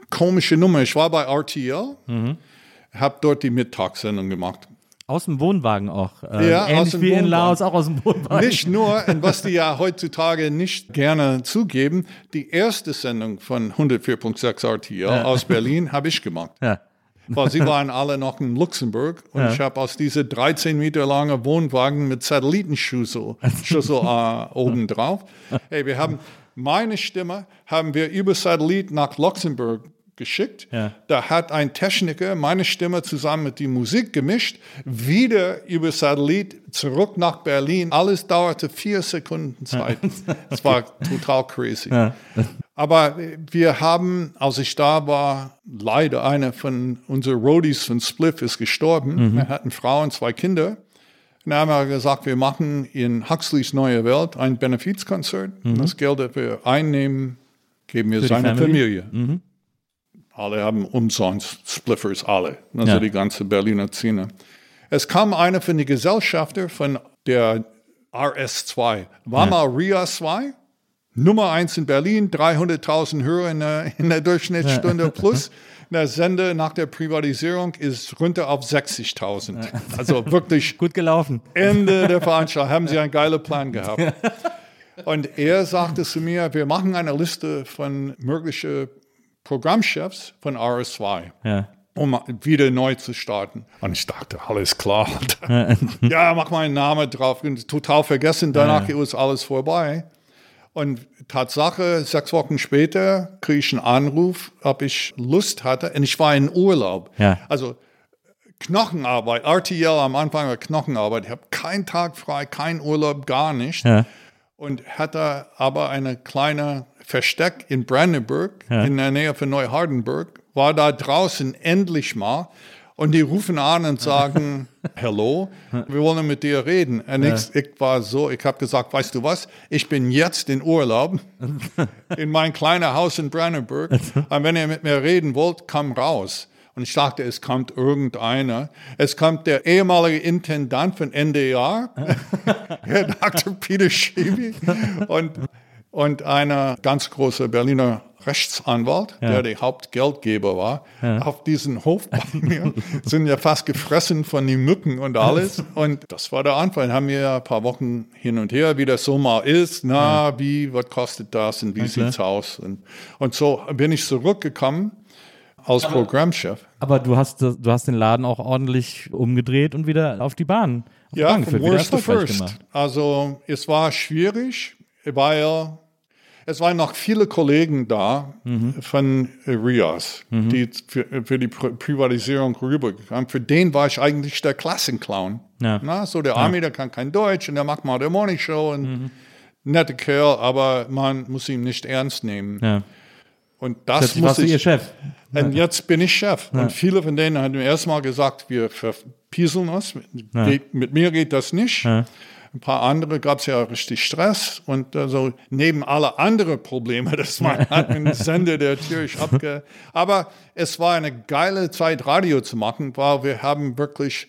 komische Nummer. Ich war bei RTL, habe dort die Mittagssendung gemacht. Aus dem Wohnwagen auch. Äh, Ja, aus ähnlich dem wie in Wohnwagen. Laos, auch aus dem Wohnwagen. Nicht nur, was die ja heutzutage nicht gerne zugeben, die erste Sendung von 104.6 RTL aus Berlin habe ich gemacht. Ja. Weil sie waren alle noch in Luxemburg und ich habe aus dieser 13 Meter langen Wohnwagen mit Satellitenschüssel Schüssel, äh, oben drauf. Hey, wir haben meine Stimme haben wir über Satellit nach Luxemburg geschickt. Ja. Da hat ein Techniker meine Stimme zusammen mit die Musik gemischt, wieder über Satellit zurück nach Berlin. Alles dauerte vier Sekunden Zeit. Es war total crazy. Aber wir haben, als ich da war, leider einer von unseren Roadies von Spliff ist gestorben. Er hat eine Frau und zwei Kinder. Und dann haben wir gesagt, wir machen in Huxleys Neue Welt ein Benefizkonzert. Das Geld, das wir einnehmen, geben wir seiner? Familie. Alle haben umsonst Spliffers, alle. Also Ja. die ganze Berliner Szene. Es kam einer von den Gesellschafter von der RS2. War mal RIA 2, Nummer 1 in Berlin, 300.000 Hörer in der, in der Durchschnittsstunde plus. Der Sender nach der Privatisierung ist runter auf 60.000. Also wirklich Gut gelaufen. Ende der Veranstaltung haben sie einen geilen Plan gehabt. Und er sagte zu mir, wir machen eine Liste von möglichen Programmchefs von RS2, Ja. um wieder neu zu starten. Und ich dachte, alles klar. ja, mach meinen Namen drauf. Und total vergessen, danach ist alles vorbei. Und Tatsache, sechs Wochen später kriege ich einen Anruf, ob ich Lust hatte. Und ich war in Urlaub. Ja. Also Knochenarbeit, RTL am Anfang war Knochenarbeit. Ich habe keinen Tag frei, keinen Urlaub, gar nicht. Ja. Und hatte aber eine kleine Versteck in Brandenburg, in der Nähe von Neuhardenburg, war da draußen endlich mal. Und die rufen an und sagen, hello, wir wollen mit dir reden. Und ich, ich war so, ich habe gesagt, weißt du was, ich bin jetzt in Urlaub in mein kleines Haus in Brandenburg. Und wenn ihr mit mir reden wollt, komm raus. Und ich dachte, es kommt irgendeiner. Es kommt der ehemalige Intendant von NDR, Herr Dr. Peter Schiebe, und, und eine ganz große Berliner Rechtsanwalt, der der Hauptgeldgeber war, auf diesen Hof bei mir, sind ja fast gefressen von den Mücken und alles. Und das war der Anfang. Haben wir ein paar Wochen hin und her, wie das so mal ist. Na, wie, was kostet das und wie sieht's aus? Und, und so bin ich zurückgekommen als Programmchef. Aber du hast, du hast den Laden auch ordentlich umgedreht und wieder auf die Bahn, auf Ja, Bahn wieder worst to first. gemacht. Also es war schwierig, weil es waren noch viele Kollegen da Mhm. von äh, Rias, die für, für die Pri Privatisierung rübergekommen. Für den war ich eigentlich der Klassenclown. Ja. Na, so der Army, der kann kein Deutsch und der macht mal der Morning Show und Mhm. netter Kerl, aber man muss ihn nicht ernst nehmen. Ja. Und das Plötzlich muss warst du ich ihr Chef. und jetzt bin ich Chef. Und viele von denen haben mir erstmal gesagt, wir verpieseln uns. Geht, mit mir geht das nicht. Ein paar andere gab es ja richtig Stress. Und also neben alle anderen Probleme, dass man hat einen Sender, der tierisch abge... Aber es war eine geile Zeit, Radio zu machen, weil wir haben wirklich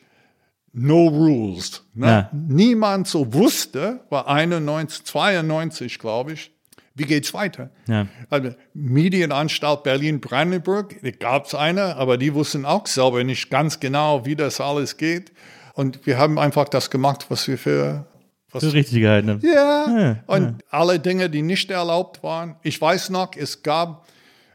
no rules. Ne? Ja. Niemand so wusste, war 91, 92, glaube ich, wie geht's weiter? Ja. Also Medienanstalt Berlin-Brandenburg, da gab es eine, aber die wussten auch selber nicht ganz genau, wie das alles geht. Und wir haben einfach das gemacht, was wir für... Für richtig gehalten. ja, und alle Dinge, die nicht erlaubt waren. Ich weiß noch, es gab,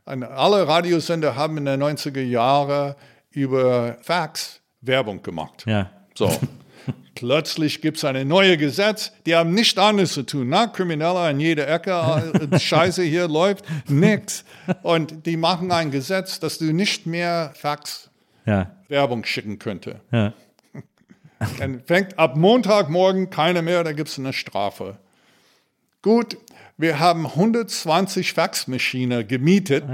alle Radiosender haben in den 90er Jahren über Fax Werbung gemacht. Ja. So. Plötzlich gibt es ein neues Gesetz, die haben nichts anderes zu tun. Na, Krimineller in jeder Ecke, äh, Scheiße hier läuft, nix. Und die machen ein Gesetz, dass du nicht mehr Fax Ja. Werbung schicken könnte. Ja. Dann fängt ab Montagmorgen keiner mehr, da gibt es eine Strafe. Gut, wir haben 120 Faxmaschinen gemietet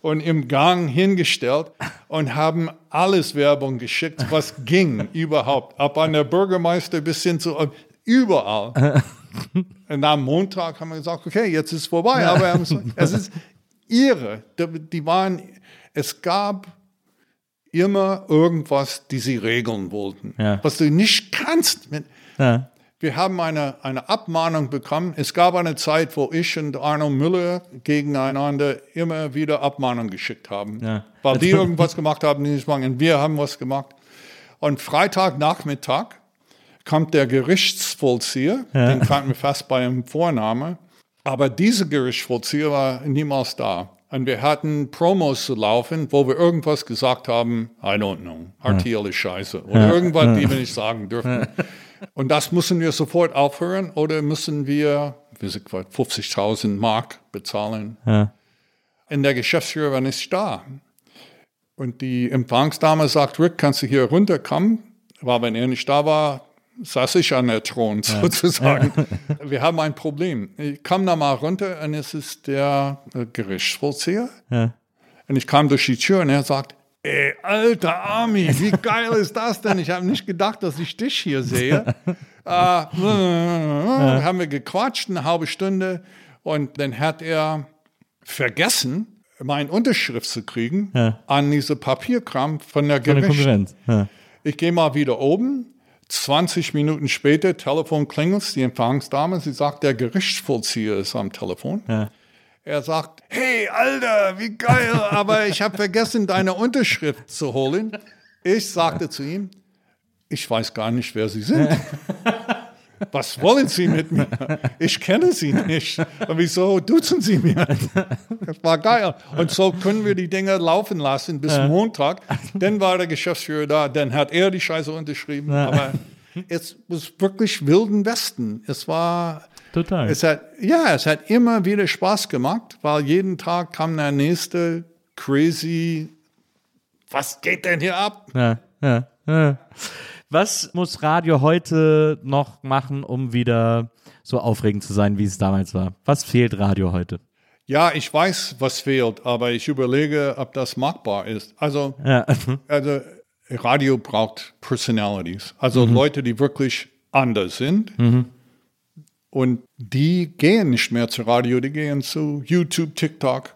und im Gang hingestellt und haben alles Werbung geschickt, was ging überhaupt. Ab an der Bürgermeister bis hin zu überall. und am Montag haben wir gesagt, okay, jetzt ist es vorbei. Aber es ist ihre. Die die waren, es gab immer irgendwas, die sie regeln wollten, Ja. was du nicht kannst. Ja. wir haben eine, eine Abmahnung bekommen. Es gab eine Zeit, wo ich und Arno Müller gegeneinander immer wieder Abmahnungen geschickt haben. Ja. Weil die irgendwas gemacht haben, die nicht machen. Und wir haben was gemacht. Und Freitagnachmittag kommt der Gerichtsvollzieher, den kannten wir fast bei einem Vorname. Aber dieser Gerichtsvollzieher war niemals da. Und wir hatten Promos zu laufen, wo wir irgendwas gesagt haben, I don't know, RTL ist scheiße. Oder irgendwas, die wir nicht sagen dürfen. Und das müssen wir sofort aufhören oder müssen wir, wie gesagt, 50.000 Mark bezahlen. Ja. Und der Geschäftsführer war nicht da. Und die Empfangsdame sagt, Rick, kannst du hier runterkommen? Weil wenn er nicht da war, saß ich an der Thron sozusagen. Wir haben ein Problem. Ich kam da mal runter und es ist der äh, Gerichtsvollzieher. Ja. Und ich kam durch die Tür und er sagt, ey, alter Army, wie geil ist das denn? Ich habe nicht gedacht, dass ich dich hier sehe. äh, Haben wir gequatscht, eine halbe Stunde. Und dann hat er vergessen, meine Unterschrift zu kriegen Ja. an diese Papierkram von der Von der. Konkurrenz. Ja. Ich gehe mal wieder oben. 20 Minuten später, Telefon klingelt, die Empfangsdame, sie sagt, der Gerichtsvollzieher ist am Telefon. Ja. Er sagt, hey, Alter, wie geil, aber ich habe vergessen, deine Unterschrift zu holen. Ich sagte zu ihm, ich weiß gar nicht, wer Sie sind. Was wollen Sie mit mir? Ich kenne Sie nicht. Und wieso duzen Sie mir? Das war geil. Und so können wir die Dinge laufen lassen bis Montag. Dann war der Geschäftsführer da, dann hat er die Scheiße unterschrieben. Aber es war wirklich wilden Westen. Es war Total. es hat, ja, es hat immer wieder Spaß gemacht, weil jeden Tag kam der nächste crazy, was geht denn hier ab? Ja, ja, ja. Was muss Radio heute noch machen, um wieder so aufregend zu sein, wie es damals war? Was fehlt Radio heute? Ja, ich weiß, was fehlt, aber ich überlege, ob das machbar ist. Also, Ja. also Radio braucht Personalities, also Leute, die wirklich anders sind. Und die gehen nicht mehr zu Radio, die gehen zu YouTube, TikTok.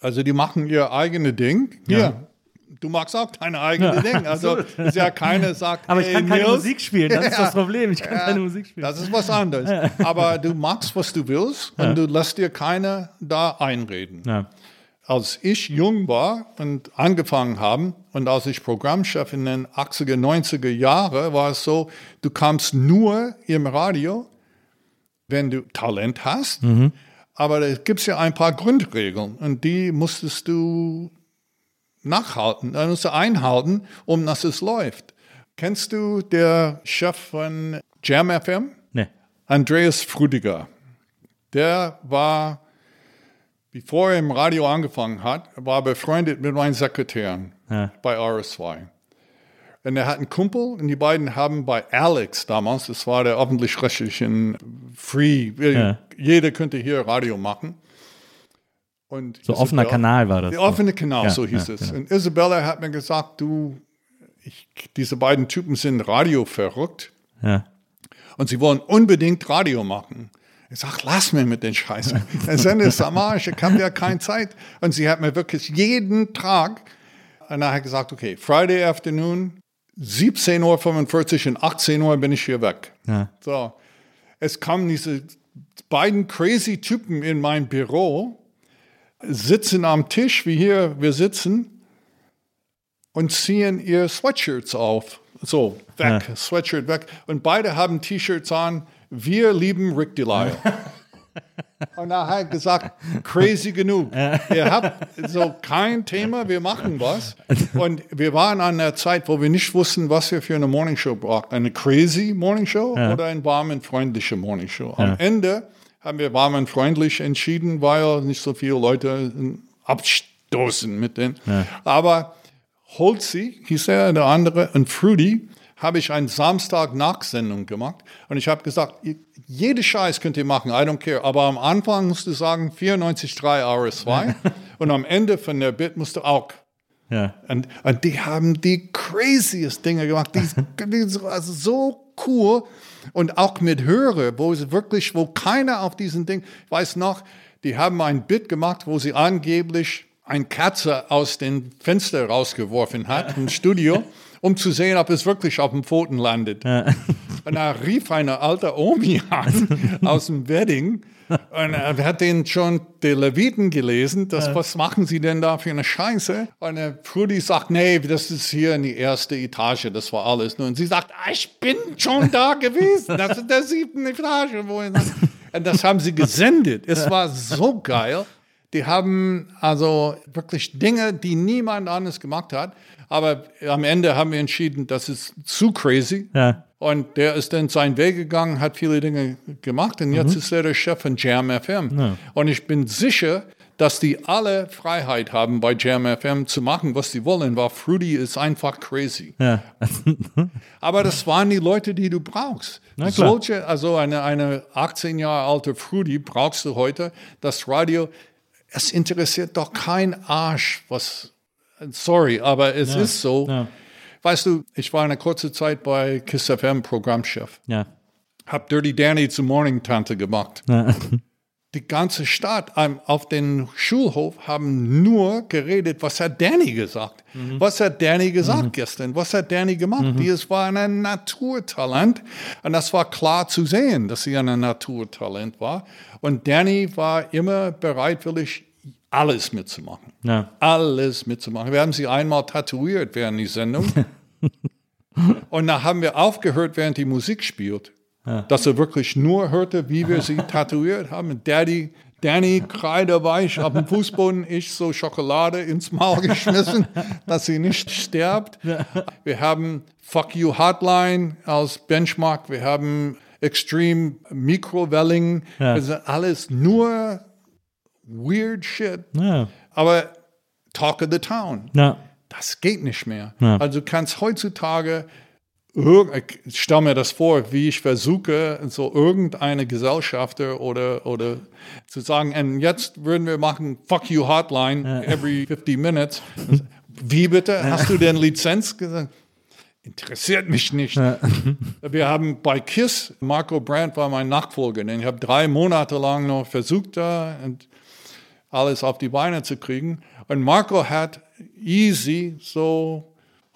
Also die machen ihr eigenes Ding. Hier, du magst auch deine eigene Dinge. Also ist ja keine sagt, Aber ich kann keine Nils, Musik spielen, das ist das Problem. Ich kann Ja, keine Musik spielen. Das ist was anderes. Aber du machst, was du willst und du lässt dir keiner da einreden. Ja. Als ich jung war und angefangen haben und als ich Programmchef in den 80er, 90er Jahre war es so, du kamst nur im Radio, wenn du Talent hast. Aber da gibt es ja ein paar Grundregeln und die musstest du nachhalten, da musst du einhalten, um dass es läuft. Kennst du der Chef von Jam FM? Nee. Andreas Frudiger. Der war, bevor er im Radio angefangen hat, war befreundet mit meinen Sekretären Ja. bei RS2. Und er hat einen Kumpel und die beiden haben bei Alex damals, das war der öffentlich-rechtlichen Free, Ja. jeder könnte hier Radio machen. Und So offener Isabel- Kanal war das. Der offene Kanal, Ja, so hieß ja, es. genau. Und Isabella hat mir gesagt, du, ich, diese beiden Typen sind Radio verrückt Ja. und sie wollen unbedingt Radio machen. Ich sag, lass mir mit den Scheißen. Dann sende es am Arsch, ich habe ja keine Zeit. Und sie hat mir wirklich jeden Tag, hat gesagt, okay, Friday afternoon, 17.45 Uhr und 18 Uhr bin ich hier weg. Ja. So, es kamen diese beiden crazy Typen in mein Büro, sitzen am Tisch, wie hier wir sitzen, und ziehen ihr Sweatshirts auf. So, weg, Sweatshirt weg. Und beide haben T-Shirts an, wir lieben Rick Delisle. Und er hat gesagt, crazy genug. Ihr habt so kein Thema, wir machen was. Und wir waren an der Zeit, wo wir nicht wussten, was wir für eine Morningshow brauchten. Eine crazy Morningshow oder eine warm und freundliche Morningshow. Am Ende haben wir warm und freundlich entschieden, weil nicht so viele Leute abstoßen mit denen. Aber Holzi, hieß er, der andere, und Fruity, habe ich eine Samstag-Nachsendung gemacht. Und ich habe gesagt, jede Scheiß könnt ihr machen, I don't care. Aber am Anfang musst du sagen 94,3 RS2 und am Ende von der Bit musst du auch. Ja. Und, und die haben die craziest Dinge gemacht. Die, die so- also so cool. Und auch mit Höre, wo sie wirklich, wo keiner auf diesen Ding, ich weiß noch, die haben ein Bit gemacht, wo sie angeblich ein Katze aus dem Fenster rausgeworfen hat im Studio, um zu sehen, ob es wirklich auf dem Pfoten landet. Und da rief eine alte Omi an aus dem Wedding und er hat den schon die Leviten gelesen. Das, Was machen Sie denn da für eine Scheiße? Und der Frudy sagt, nee, das ist hier in die erste Etage, das war alles. Und sie sagt, ah, ich bin schon da gewesen. Das ist der siebten Etage. Wo Und das haben sie gesendet. Es war so geil. Die haben also wirklich Dinge, die niemand anderes gemacht hat. Aber am Ende haben wir entschieden, das ist zu crazy. Ja. Und der ist dann seinen Weg gegangen, hat viele Dinge gemacht und jetzt ist er der Chef von Jam FM. Und ich bin sicher, dass die alle Freiheit haben, bei Jam FM zu machen, was sie wollen, weil Fruity ist einfach crazy. Ja. Aber das waren die Leute, die du brauchst. Solche, also eine, eine 18 Jahre alte Fruity brauchst du heute. Das Radio, es interessiert doch kein Arsch, was, sorry, aber es ist so. ja. Weißt du, ich war eine kurze Zeit bei KISS FM Programmchef. Ja. Hab Dirty Danny zur Morning Tante gemacht. Ja. Die ganze Stadt auf den Schulhof haben nur geredet, was hat Danny gesagt? Was hat Danny gesagt gestern? Was hat Danny gemacht? Die es war ein Naturtalent und das war klar zu sehen, dass sie ein Naturtalent war. Und Danny war immer bereitwillig, alles mitzumachen. Ja. Alles mitzumachen. Wir haben sie einmal tätowiert während die Sendung. Und da haben wir aufgehört, während die Musik spielt. Dass er wirklich nur hörte, wie wir sie tätowiert haben. Daddy, Danny kreideweich auf dem Fußboden, ich so Schokolade ins Maul geschmissen, dass sie nicht stirbt. Wir haben Fuck You Hotline als Benchmark. Wir haben Extreme Microwelling. Ja. Ist alles nur weird shit. Ja. Aber Talk of the Town. Ja. Das geht nicht mehr. Ja. Also du kannst heutzutage, ich stelle mir das vor, wie ich versuche, so irgendeine Gesellschafter oder, oder zu sagen, und jetzt würden wir machen Fuck You Hotline every 50 minutes. Wie bitte? Hast du denn Lizenz gesagt? Interessiert mich nicht. Wir haben bei KISS, Marco Brandt war mein Nachfolger, denn ich habe drei Monate lang noch versucht, da und alles auf die Beine zu kriegen. Und Marco hat easy so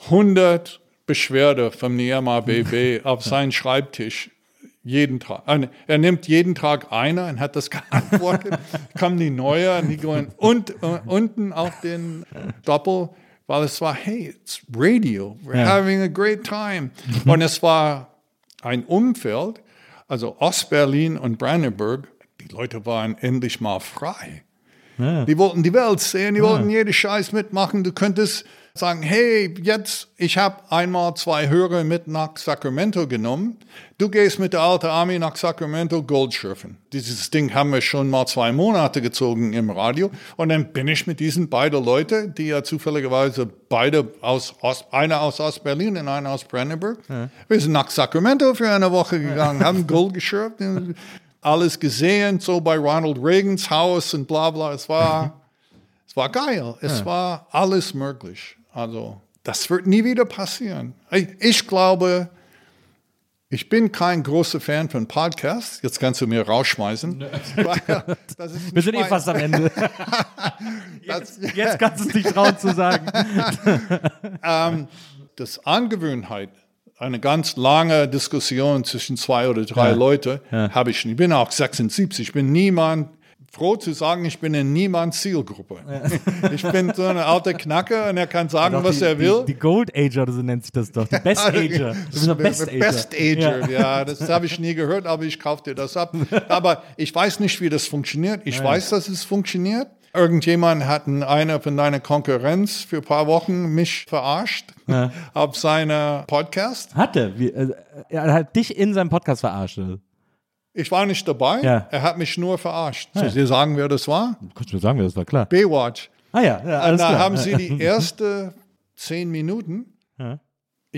100 Beschwerde vom Niema BB auf seinen Schreibtisch jeden Tag. Äh, Er nimmt jeden Tag eine und hat das geantwortet. Kommen die neue und die gehen und, äh, unten auf den Doppel, weil es war, hey, it's radio. We're having a great time. Und es war ein Umfeld, also Ostberlin und Brandenburg, die Leute waren endlich mal frei. Die wollten die Welt sehen, die wollten jede Scheiß mitmachen. Du könntest sagen, hey, jetzt, ich habe einmal zwei Hörer mit nach Sacramento genommen. Du gehst mit der alten Army nach Sacramento Gold schürfen. Dieses Ding haben wir schon mal zwei Monate gezogen im Radio. Und dann bin ich mit diesen beiden Leuten, die ja zufälligerweise beide aus Ost, einer aus Ostberlin und einer aus Brandenburg. Wir sind nach Sacramento für eine Woche gegangen, haben Gold geschürft alles gesehen, so bei Ronald Reagans Haus und bla bla. Es war, es war geil. Es war alles möglich. Also, das wird nie wieder passieren. Ich, ich glaube, ich bin kein großer Fan von Podcasts. Jetzt kannst du mir rausschmeißen. Ist Wir sind eh fast am Ende. das, Jetzt kannst du es nicht trauen zu sagen. das Angewöhnheit, eine ganz lange Diskussion zwischen zwei oder drei Leute, habe ich. Ich bin auch 76. Ich bin niemand, froh zu sagen, ich bin in niemands Zielgruppe. Ich bin so eine alte Knacke und er kann sagen, was die, er will. Die, die Gold Ager, so nennt sich das doch. Die Best Ager. Best Ager. Best Ager, ja. das habe ich nie gehört, aber ich kaufe dir das ab. Aber ich weiß nicht, wie das funktioniert. Ich weiß, dass es funktioniert. Irgendjemand hat in einer von deiner Konkurrenz für ein paar Wochen mich verarscht auf seiner Podcast. Hatte. Äh, er hat dich in seinem Podcast verarscht. Ich war nicht dabei. Ja. Er hat mich nur verarscht. Soll ich dir sagen, wer das war? Kannst du mir sagen, das war klar. Baywatch. Ah ja, ja alles da klar. haben sie die ersten zehn Minuten.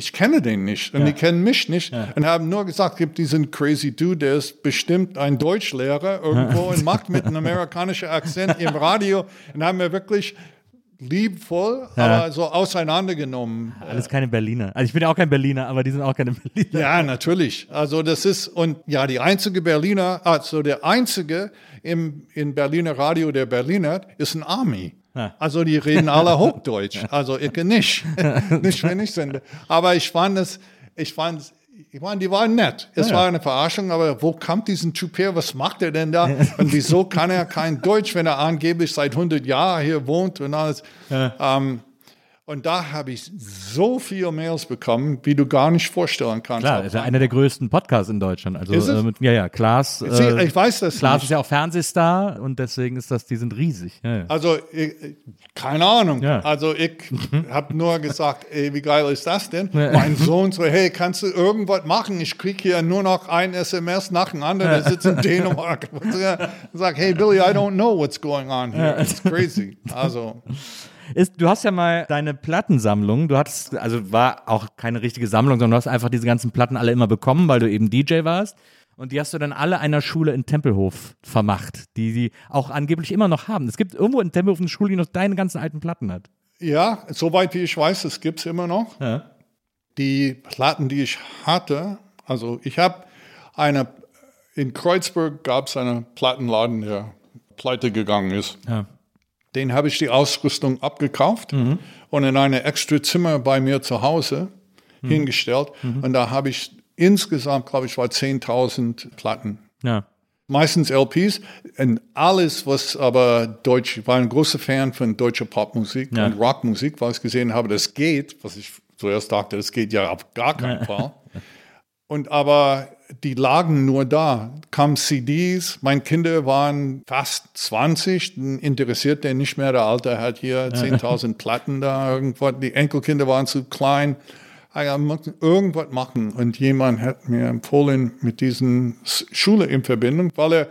Ich kenne den nicht und die kennen mich nicht und haben nur gesagt, gibt diesen crazy Dude, der ist bestimmt ein Deutschlehrer irgendwo und macht mit einem amerikanischen Akzent im Radio und haben wir wirklich liebvoll, aber so auseinandergenommen. Alles keine Berliner. Also ich bin ja auch kein Berliner, aber die sind auch keine Berliner. Ja, natürlich. Also das ist, und ja, die einzige Berliner, also der einzige im, in Berliner Radio, der Berliner, ist ein Army. Also die reden alle Hochdeutsch. Also ich nicht. nicht, wenn ich sende. Aber ich fand es, ich fand es, ich meine, die waren nett. Es war eine Verarschung, aber wo kommt diesen Typ her? Was macht er denn da? Und wieso kann er kein Deutsch, wenn er angeblich seit 100 Jahren hier wohnt und alles? Ähm, und da habe ich so viele Mails bekommen, wie du gar nicht vorstellen kannst. Klar, ist ja einer der größten Podcasts in Deutschland. Also, äh, mit, ja, ja, Klaas. Äh, ich weiß das Klaas nicht. ist ja auch Fernsehstar und deswegen ist das, die sind riesig. Ja, ja. Also, ich, keine Ahnung. Ja. Also, ich habe nur gesagt, ey, wie geil ist das denn? Mein Sohn so, hey, kannst du irgendwas machen? Ich kriege hier nur noch ein SMS nach dem anderen, der sitzt in Dänemark. Und Sag, hey, Billy, I don't know what's going on here. It's crazy. Also, Ist, du hast ja mal deine Plattensammlung, du hattest, also war auch keine richtige Sammlung, sondern du hast einfach diese ganzen Platten alle immer bekommen, weil du eben DJ warst. Und die hast du dann alle einer Schule in Tempelhof vermacht, die sie auch angeblich immer noch haben. Es gibt irgendwo in Tempelhof eine Schule, die noch deine ganzen alten Platten hat. ja, soweit wie ich weiß, es gibt es immer noch. Die Platten, die ich hatte, also ich habe eine, in Kreuzberg gab es einen Plattenladen, der pleite gegangen ist. Ja. Den habe ich die Ausrüstung abgekauft und in ein extra Zimmer bei mir zu Hause hingestellt. Und da habe ich insgesamt, glaube ich, war 10.000 Platten. Ja. Meistens LPs und alles, was aber Deutsch, ich war ein großer Fan von deutscher Popmusik Ja. und Rockmusik, weil ich gesehen habe, das geht, was ich zuerst dachte, das geht ja auf gar keinen Fall. Und aber die lagen nur da, kamen CDs, meine Kinder waren fast 20, dann interessiert der nicht mehr, der Alte hat hier 10.000 Platten da, irgendwas, die Enkelkinder waren zu klein. Ah ja, irgendwas machen. Und jemand hat mir empfohlen, mit diesen Schule in Verbindung, weil er,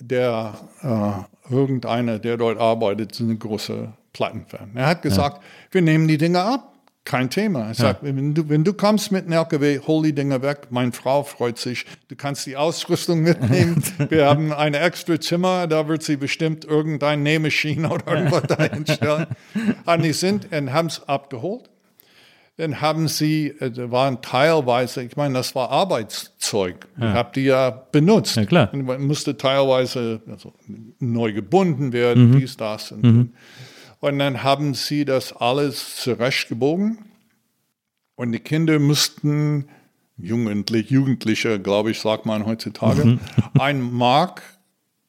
der, äh, irgendeiner, der dort arbeitet, ist ein großer Plattenfan. Er hat gesagt, wir nehmen die Dinger ab. Kein Thema. Ich sag, wenn, du, wenn du kommst mit einem LKW, hol die Dinger weg. Meine Frau freut sich. Du kannst die Ausrüstung mitnehmen. Wir haben ein extra Zimmer, da wird sie bestimmt irgendein Nähmaschine oder irgendwas dahin stellen. Und die sind und haben es abgeholt. Dann haben sie, äh, da waren teilweise, ich meine, das war Arbeitszeug. Ich habe die ja benutzt. Ja, klar. Und man musste teilweise also, neu gebunden werden, dies, das. Und, Und dann haben sie das alles zurechtgebogen. Und die Kinder mussten, Jugendlich, Jugendliche, glaube ich, sagt man heutzutage, Mhm. ein Mark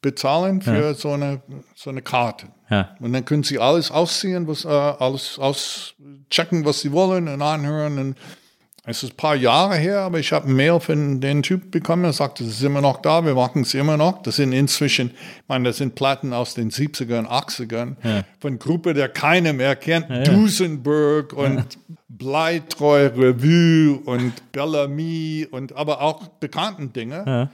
bezahlen für so, eine, so eine Karte. Ja. Und dann können sie alles ausziehen, was, äh, alles auschecken, was sie wollen und anhören. Und es ist ein paar Jahre her, aber ich habe ein Mail von dem Typ bekommen, der sagte, es ist immer noch da, wir machen es immer noch. Das sind inzwischen, ich meine, das sind Platten aus den 70ern, 80ern, von Gruppe, der keiner mehr kennt, Duesenberg und Bleitreu Revue und Bellamy und aber auch bekannten Dinge.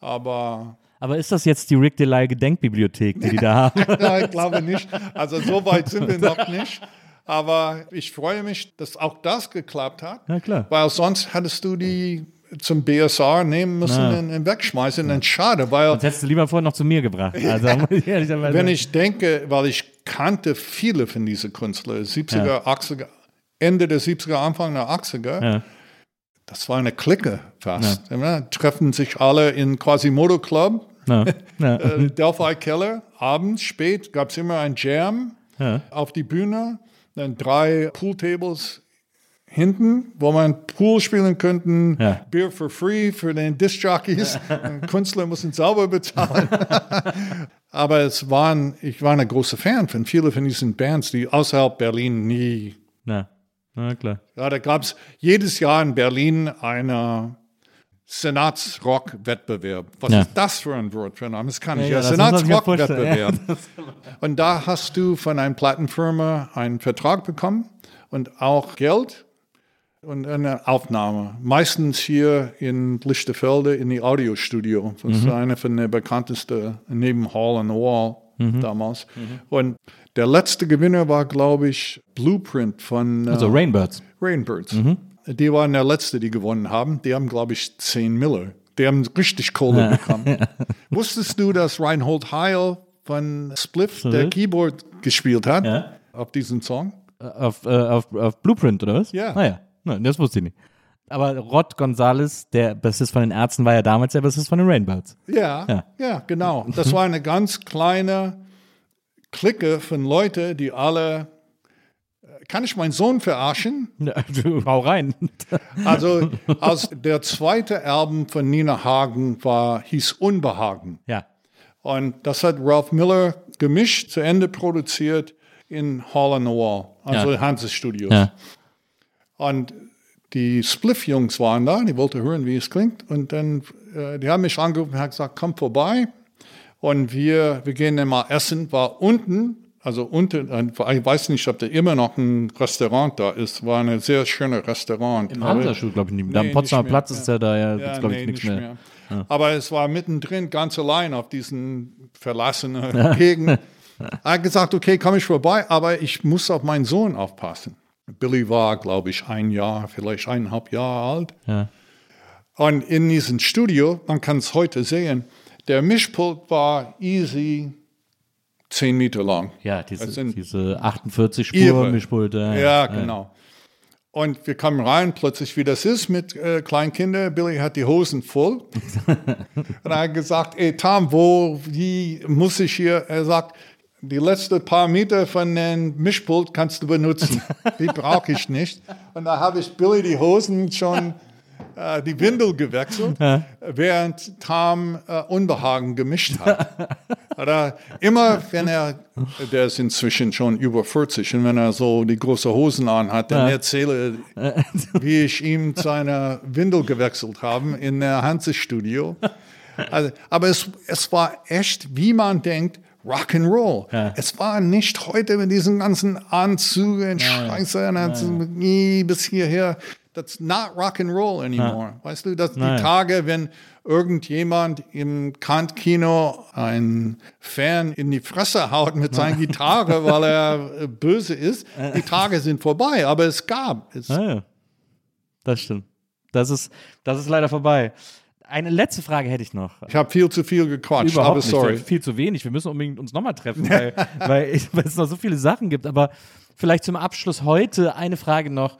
Aber Aber ist das jetzt die Rick Delay Gedenkbibliothek, die die da haben? Nein, ich glaube nicht. Also so weit sind wir noch nicht. Aber ich freue mich, dass auch das geklappt hat. Ja, klar. Weil sonst hättest du die zum BSR nehmen müssen Na. und, wegschmeißen. Und schade, weil Das hättest du lieber vorher noch zu mir gebracht. Also, ich wenn ich denke, weil ich kannte viele von diesen Künstlern, 70er, 80er, Ende der 70er, Anfang der 80er, Ja. das war eine Clique fast. Ja. Treffen sich alle in Quasimodo Club, Ja. Ja. äh, Delphi Keller, abends spät gab es immer ein Jam Ja. auf die Bühne, dann drei Pooltables hinten, wo man Pool spielen könnten, Ja. Beer for free für den Disc-Jockeys, Künstler müssen sauber bezahlen. Aber es waren, ich war ein großer Fan von vielen von diesen Bands, die außerhalb Berlin nie Na. Na klar. ja, da gab es jedes Jahr in Berlin eine Senatsrock-Wettbewerb. Was Ja. ist das für ein Wort für ein Name? Das kann ich Ja, ja. ja, ja Senatsrock-Wettbewerb. vorstellen. Und da hast du von einer Plattenfirma einen Vertrag bekommen und auch Geld und eine Aufnahme. Meistens hier in Lichterfelde in die Audiostudio. Das ist eine von den bekanntesten neben Hall on the Wall damals. Und der letzte Gewinner war, glaube ich, Blueprint von äh, Also Rainbirds. Rainbirds. Die waren der Letzte, die gewonnen haben. Die haben, glaube ich, 10 Miller. Die haben richtig Kohle bekommen. Wusstest du, dass Reinhold Heil von Spliff der Keyboard gespielt hat Ja. auf diesem Song? Äh, Auf, äh, auf, auf Blueprint, oder was? Ja. Naja, Nein, das wusste ich nicht. Aber Rod Gonzales, der Bassist von den Ärzten, war ja damals der Bassist von den Rainbirds. Ja, Ja. ja, genau. Das war eine ganz kleine Clique von Leuten, die alle. Kann ich meinen Sohn verarschen? Ja, du, hau rein. Also, als der zweite Album von Nina Hagen war, hieß Unbehagen. ja. Und das hat Ralph Miller gemischt, zu Ende produziert in Hall on the Wall, also Ja. Hanses Studios. Ja. Und die Spliff-Jungs waren da, die wollten hören, wie es klingt. Und dann, äh, die haben mich angerufen und haben gesagt, komm vorbei. Und wir, wir gehen dann mal essen. War unten, also unten, äh, ich weiß nicht, ob da immer noch ein Restaurant da ist. War ein sehr schönes Restaurant. Im Hansa-Schuh, glaube ich, nicht. Da am Nee, Potsdamer Platz ist ja da ja, ja, glaube ich, nee, nichts nicht mehr. mehr. Aber es war mittendrin ganz allein auf diesen verlassenen Gegend. Er hat gesagt, okay, komme ich vorbei, aber ich muss auf meinen Sohn aufpassen. Billy war, glaube ich, ein Jahr, vielleicht eineinhalb Jahre alt. Ja. Und in diesem Studio, man kann es heute sehen, der Mischpult war easy zehn Meter lang. Ja, diese, sind diese 48 Ihre. Spur Mischpulte. Ja, genau. Und wir kommen rein, plötzlich, wie das ist mit äh, Kleinkindern. Billy hat die Hosen voll. und er hat gesagt, ey Tom, wo, wie muss ich hier? Er sagt, die letzten paar Meter von dem Mischpult kannst du benutzen. Die brauche ich nicht. Und da habe ich Billy die Hosen schon, äh, die Windel gewechselt, während Tom äh, Unbehagen gemischt hat. Oder immer, wenn er, der ist inzwischen schon über 40, und wenn er so die große Hosen anhat, dann erzähle, wie ich ihm seine Windel gewechselt habe in der Hanse-Studio. Also, aber es, es war echt, wie man denkt, Rock'n'Roll. Es war nicht heute mit diesen ganzen Anzügen, Scheiße, dann nie bis hierher. That's not Rock'n'Roll anymore. Weißt du, dass die Nein. Tage, wenn irgendjemand im Kant-Kino ein Fan in die Fresse haut mit seiner Gitarre, weil er äh, böse ist, die Tage sind vorbei. Aber es gab. Es, Ah, ja. Das stimmt. Das ist, das ist leider vorbei. Eine letzte Frage hätte ich noch. Ich habe viel zu viel gequatscht, Überhaupt aber nicht. sorry. Viel zu wenig. Wir müssen unbedingt uns nochmal treffen, weil, weil, weil es noch so viele Sachen gibt. Aber vielleicht zum Abschluss heute eine Frage noch.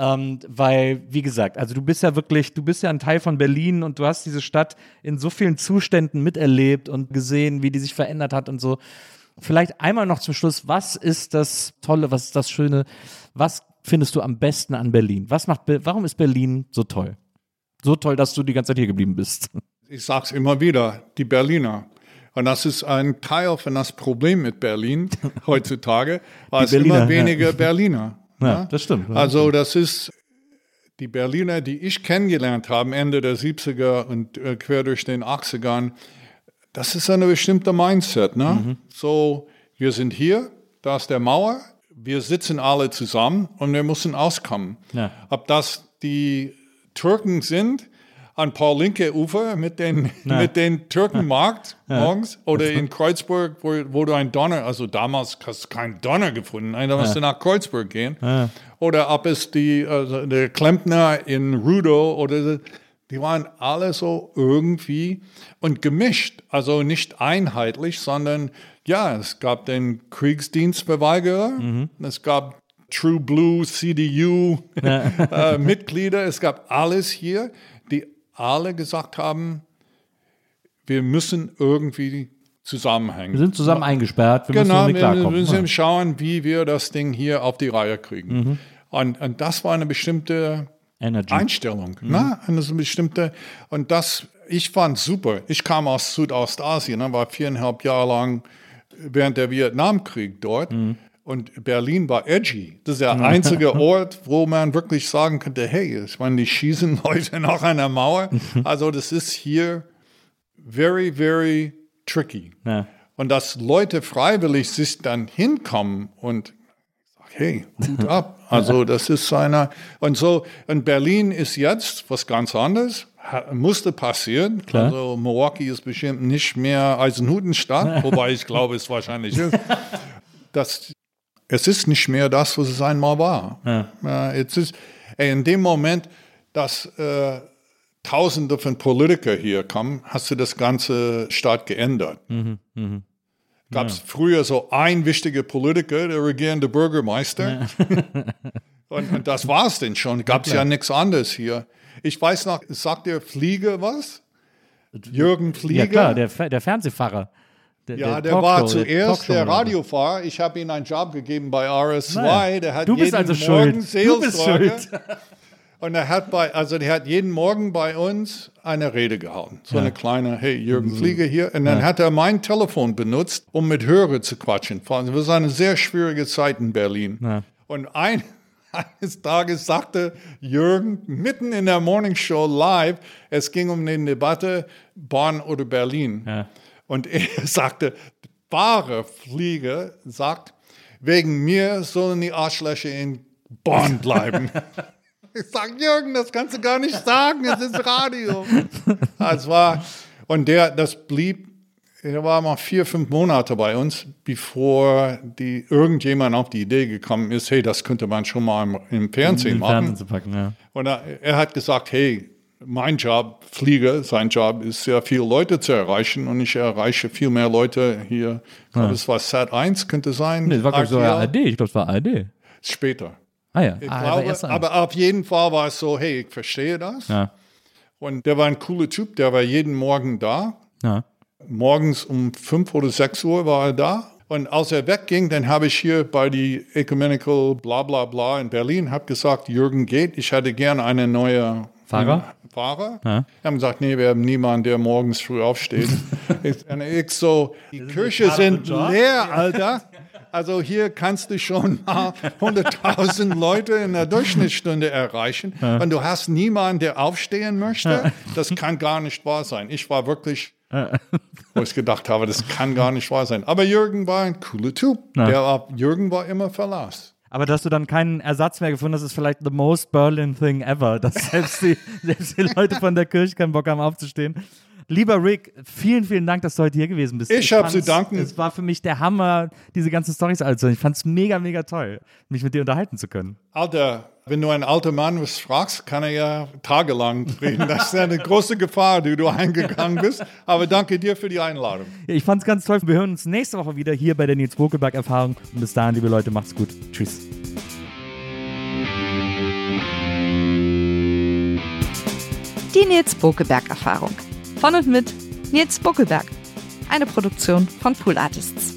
Ähm, weil, wie gesagt, also du bist ja wirklich, du bist ja ein Teil von Berlin und du hast diese Stadt in so vielen Zuständen miterlebt und gesehen, wie die sich verändert hat und so. Vielleicht einmal noch zum Schluss, was ist das Tolle, was ist das Schöne, was findest du am besten an Berlin? Was macht, warum ist Berlin so toll? So toll, dass du die ganze Zeit hier geblieben bist. Ich sag's immer wieder, die Berliner. Und das ist ein Teil von das Problem mit Berlin heutzutage, weil es immer ja. weniger Berliner. Ja, das stimmt. Also das ist die Berliner, die ich kennengelernt habe, Ende der 70er und äh, quer durch den 80ern, das ist eine bestimmte Mindset. Ne? Mhm. So, wir sind hier, da ist der Mauer, wir sitzen alle zusammen und wir müssen auskommen. Ja. Ob das die Türken sind, an Paul-Linke-Ufer mit den, mit den Türkenmarkt morgens oder in Kreuzburg, wo, wo du ein Donner, also damals hast du keinen Donner gefunden, da musst du nach Kreuzburg gehen. Oder ob es die, also der Klempner in Rudow oder die waren alle so irgendwie und gemischt, also nicht einheitlich, sondern ja, es gab den Kriegsdienstverweigerer, es gab True Blue, CDU äh, Mitglieder, es gab alles hier, alle gesagt haben, wir müssen irgendwie zusammenhängen. Wir sind zusammen eingesperrt, wir Genau, müssen wir klarkommen. müssen schauen, wie wir das Ding hier auf die Reihe kriegen. Mhm. Und, und das war eine bestimmte Energy. Einstellung. Mhm. Ne? Eine bestimmte, und das, ich fand super. Ich kam aus Südostasien, ne, war viereinhalb Jahre lang während der Vietnamkrieg dort. Mhm. Und Berlin war edgy. Das ist der einzige Ort, wo man wirklich sagen könnte, hey, ich meine, die schießen Leute nach einer Mauer. Also das ist hier very, very tricky. Ja. Und dass Leute freiwillig sich dann hinkommen und sagen, hey, Hut ab. Also das ist einer. Und so, in Berlin ist jetzt was ganz anderes. Ha- Musste passieren. Klar. Also Milwaukee ist bestimmt nicht mehr Eisenhutenstadt, wobei ich glaube, es wahrscheinlich ist. Das, es ist nicht mehr das, was es einmal war. Ja. es ist, ey, in dem Moment, dass äh, Tausende von Politikern hier kommen, hast du das ganze Staat geändert. Gab es früher so ein wichtiger Politiker, der regierende Bürgermeister. und, und das war es denn schon. Gab es ja nichts anderes hier. Ich weiß noch, sagt der Flieger was? Jürgen Flieger? Ja klar, der, Fer- der Fernsehfahrer. Der, Ja, der war Talkshow- zuerst der. Radiofahrer. Ich habe ihm einen Job gegeben bei RS2. Nein. Der hat Du bist jeden also Morgen schuld. Du bist schuld. Und er hat bei, also der hat jeden Morgen bei uns eine Rede gehalten. So eine kleine, hey, Mhm. Jürgen Flieger hier. Und dann hat er mein Telefon benutzt, um mit Hörer zu quatschen. Das war eine sehr schwierige Zeit in Berlin. Ja. Und ein, eines Tages sagte Jürgen mitten in der Morning Show live, es ging um eine Debatte Bonn oder Berlin. Ja. Und er sagte, wahre Flieger sagt, wegen mir sollen die Arschlöcher in Bonn bleiben. ich sage, Jürgen, das kannst du gar nicht sagen, es ist Radio. Es war, und der, das blieb, er war mal vier, fünf Monate bei uns, bevor die, irgendjemand auf die Idee gekommen ist, hey, das könnte man schon mal im, im Fernsehen machen. Fernsehen zu packen, ja. Und er, er hat gesagt, hey, mein Job, Flieger, sein Job ist sehr viele Leute zu erreichen und ich erreiche viel mehr Leute hier. Ich glaube, es war Sat 1, könnte sein. Nee, das war so. ARD. Ich glaube, es war ARD. Später. Ah ja, Ich ah, glaube, aber auf jeden Fall war es so, hey, ich verstehe das. Ja. Und der war ein cooler Typ, der war jeden Morgen da. Ja. Morgens um 5 oder 6 Uhr war er da. Und als er wegging, dann habe ich hier bei die Ecumenical bla bla bla in Berlin, habe gesagt, Jürgen geht, ich hätte gerne eine neue Fahrer? Fahrer. Ja. Die haben gesagt, nee, wir haben niemanden, der morgens früh aufsteht. ich, und ich so, die Kirche sind leer, Alter. Also hier kannst du schon mal 100.000 Leute in der Durchschnittsstunde erreichen. Und du hast niemanden, der aufstehen möchte. Das kann gar nicht wahr sein. Ich war wirklich, wo ich gedacht habe, das kann gar nicht wahr sein. Aber Jürgen war ein cooler Typ. Der war, Jürgen war immer Verlass. Aber dass du dann keinen Ersatz mehr gefunden hast, ist vielleicht the most Berlin thing ever, dass selbst die, selbst die Leute von der Kirche keinen Bock haben aufzustehen. Lieber Rick, vielen, vielen Dank, dass du heute hier gewesen bist. Ich hab zu fand's- danken. Es war für mich der Hammer, diese ganzen Storys also. Ich fand es mega, mega toll, mich mit dir unterhalten zu können. Alter, wenn du einen alten Mann was fragst, kann er ja tagelang reden. Das ist eine große Gefahr, die du eingegangen bist. Aber danke dir für die Einladung. Ja, ich fand es ganz toll. Wir hören uns nächste Woche wieder hier bei der Nils Bokelberg Erfahrung. Und bis dahin, liebe Leute, macht's gut. Tschüss. Die Nils Bokelberg Erfahrung. Von und mit Nils Bokelberg. Eine Produktion von Pool Artists.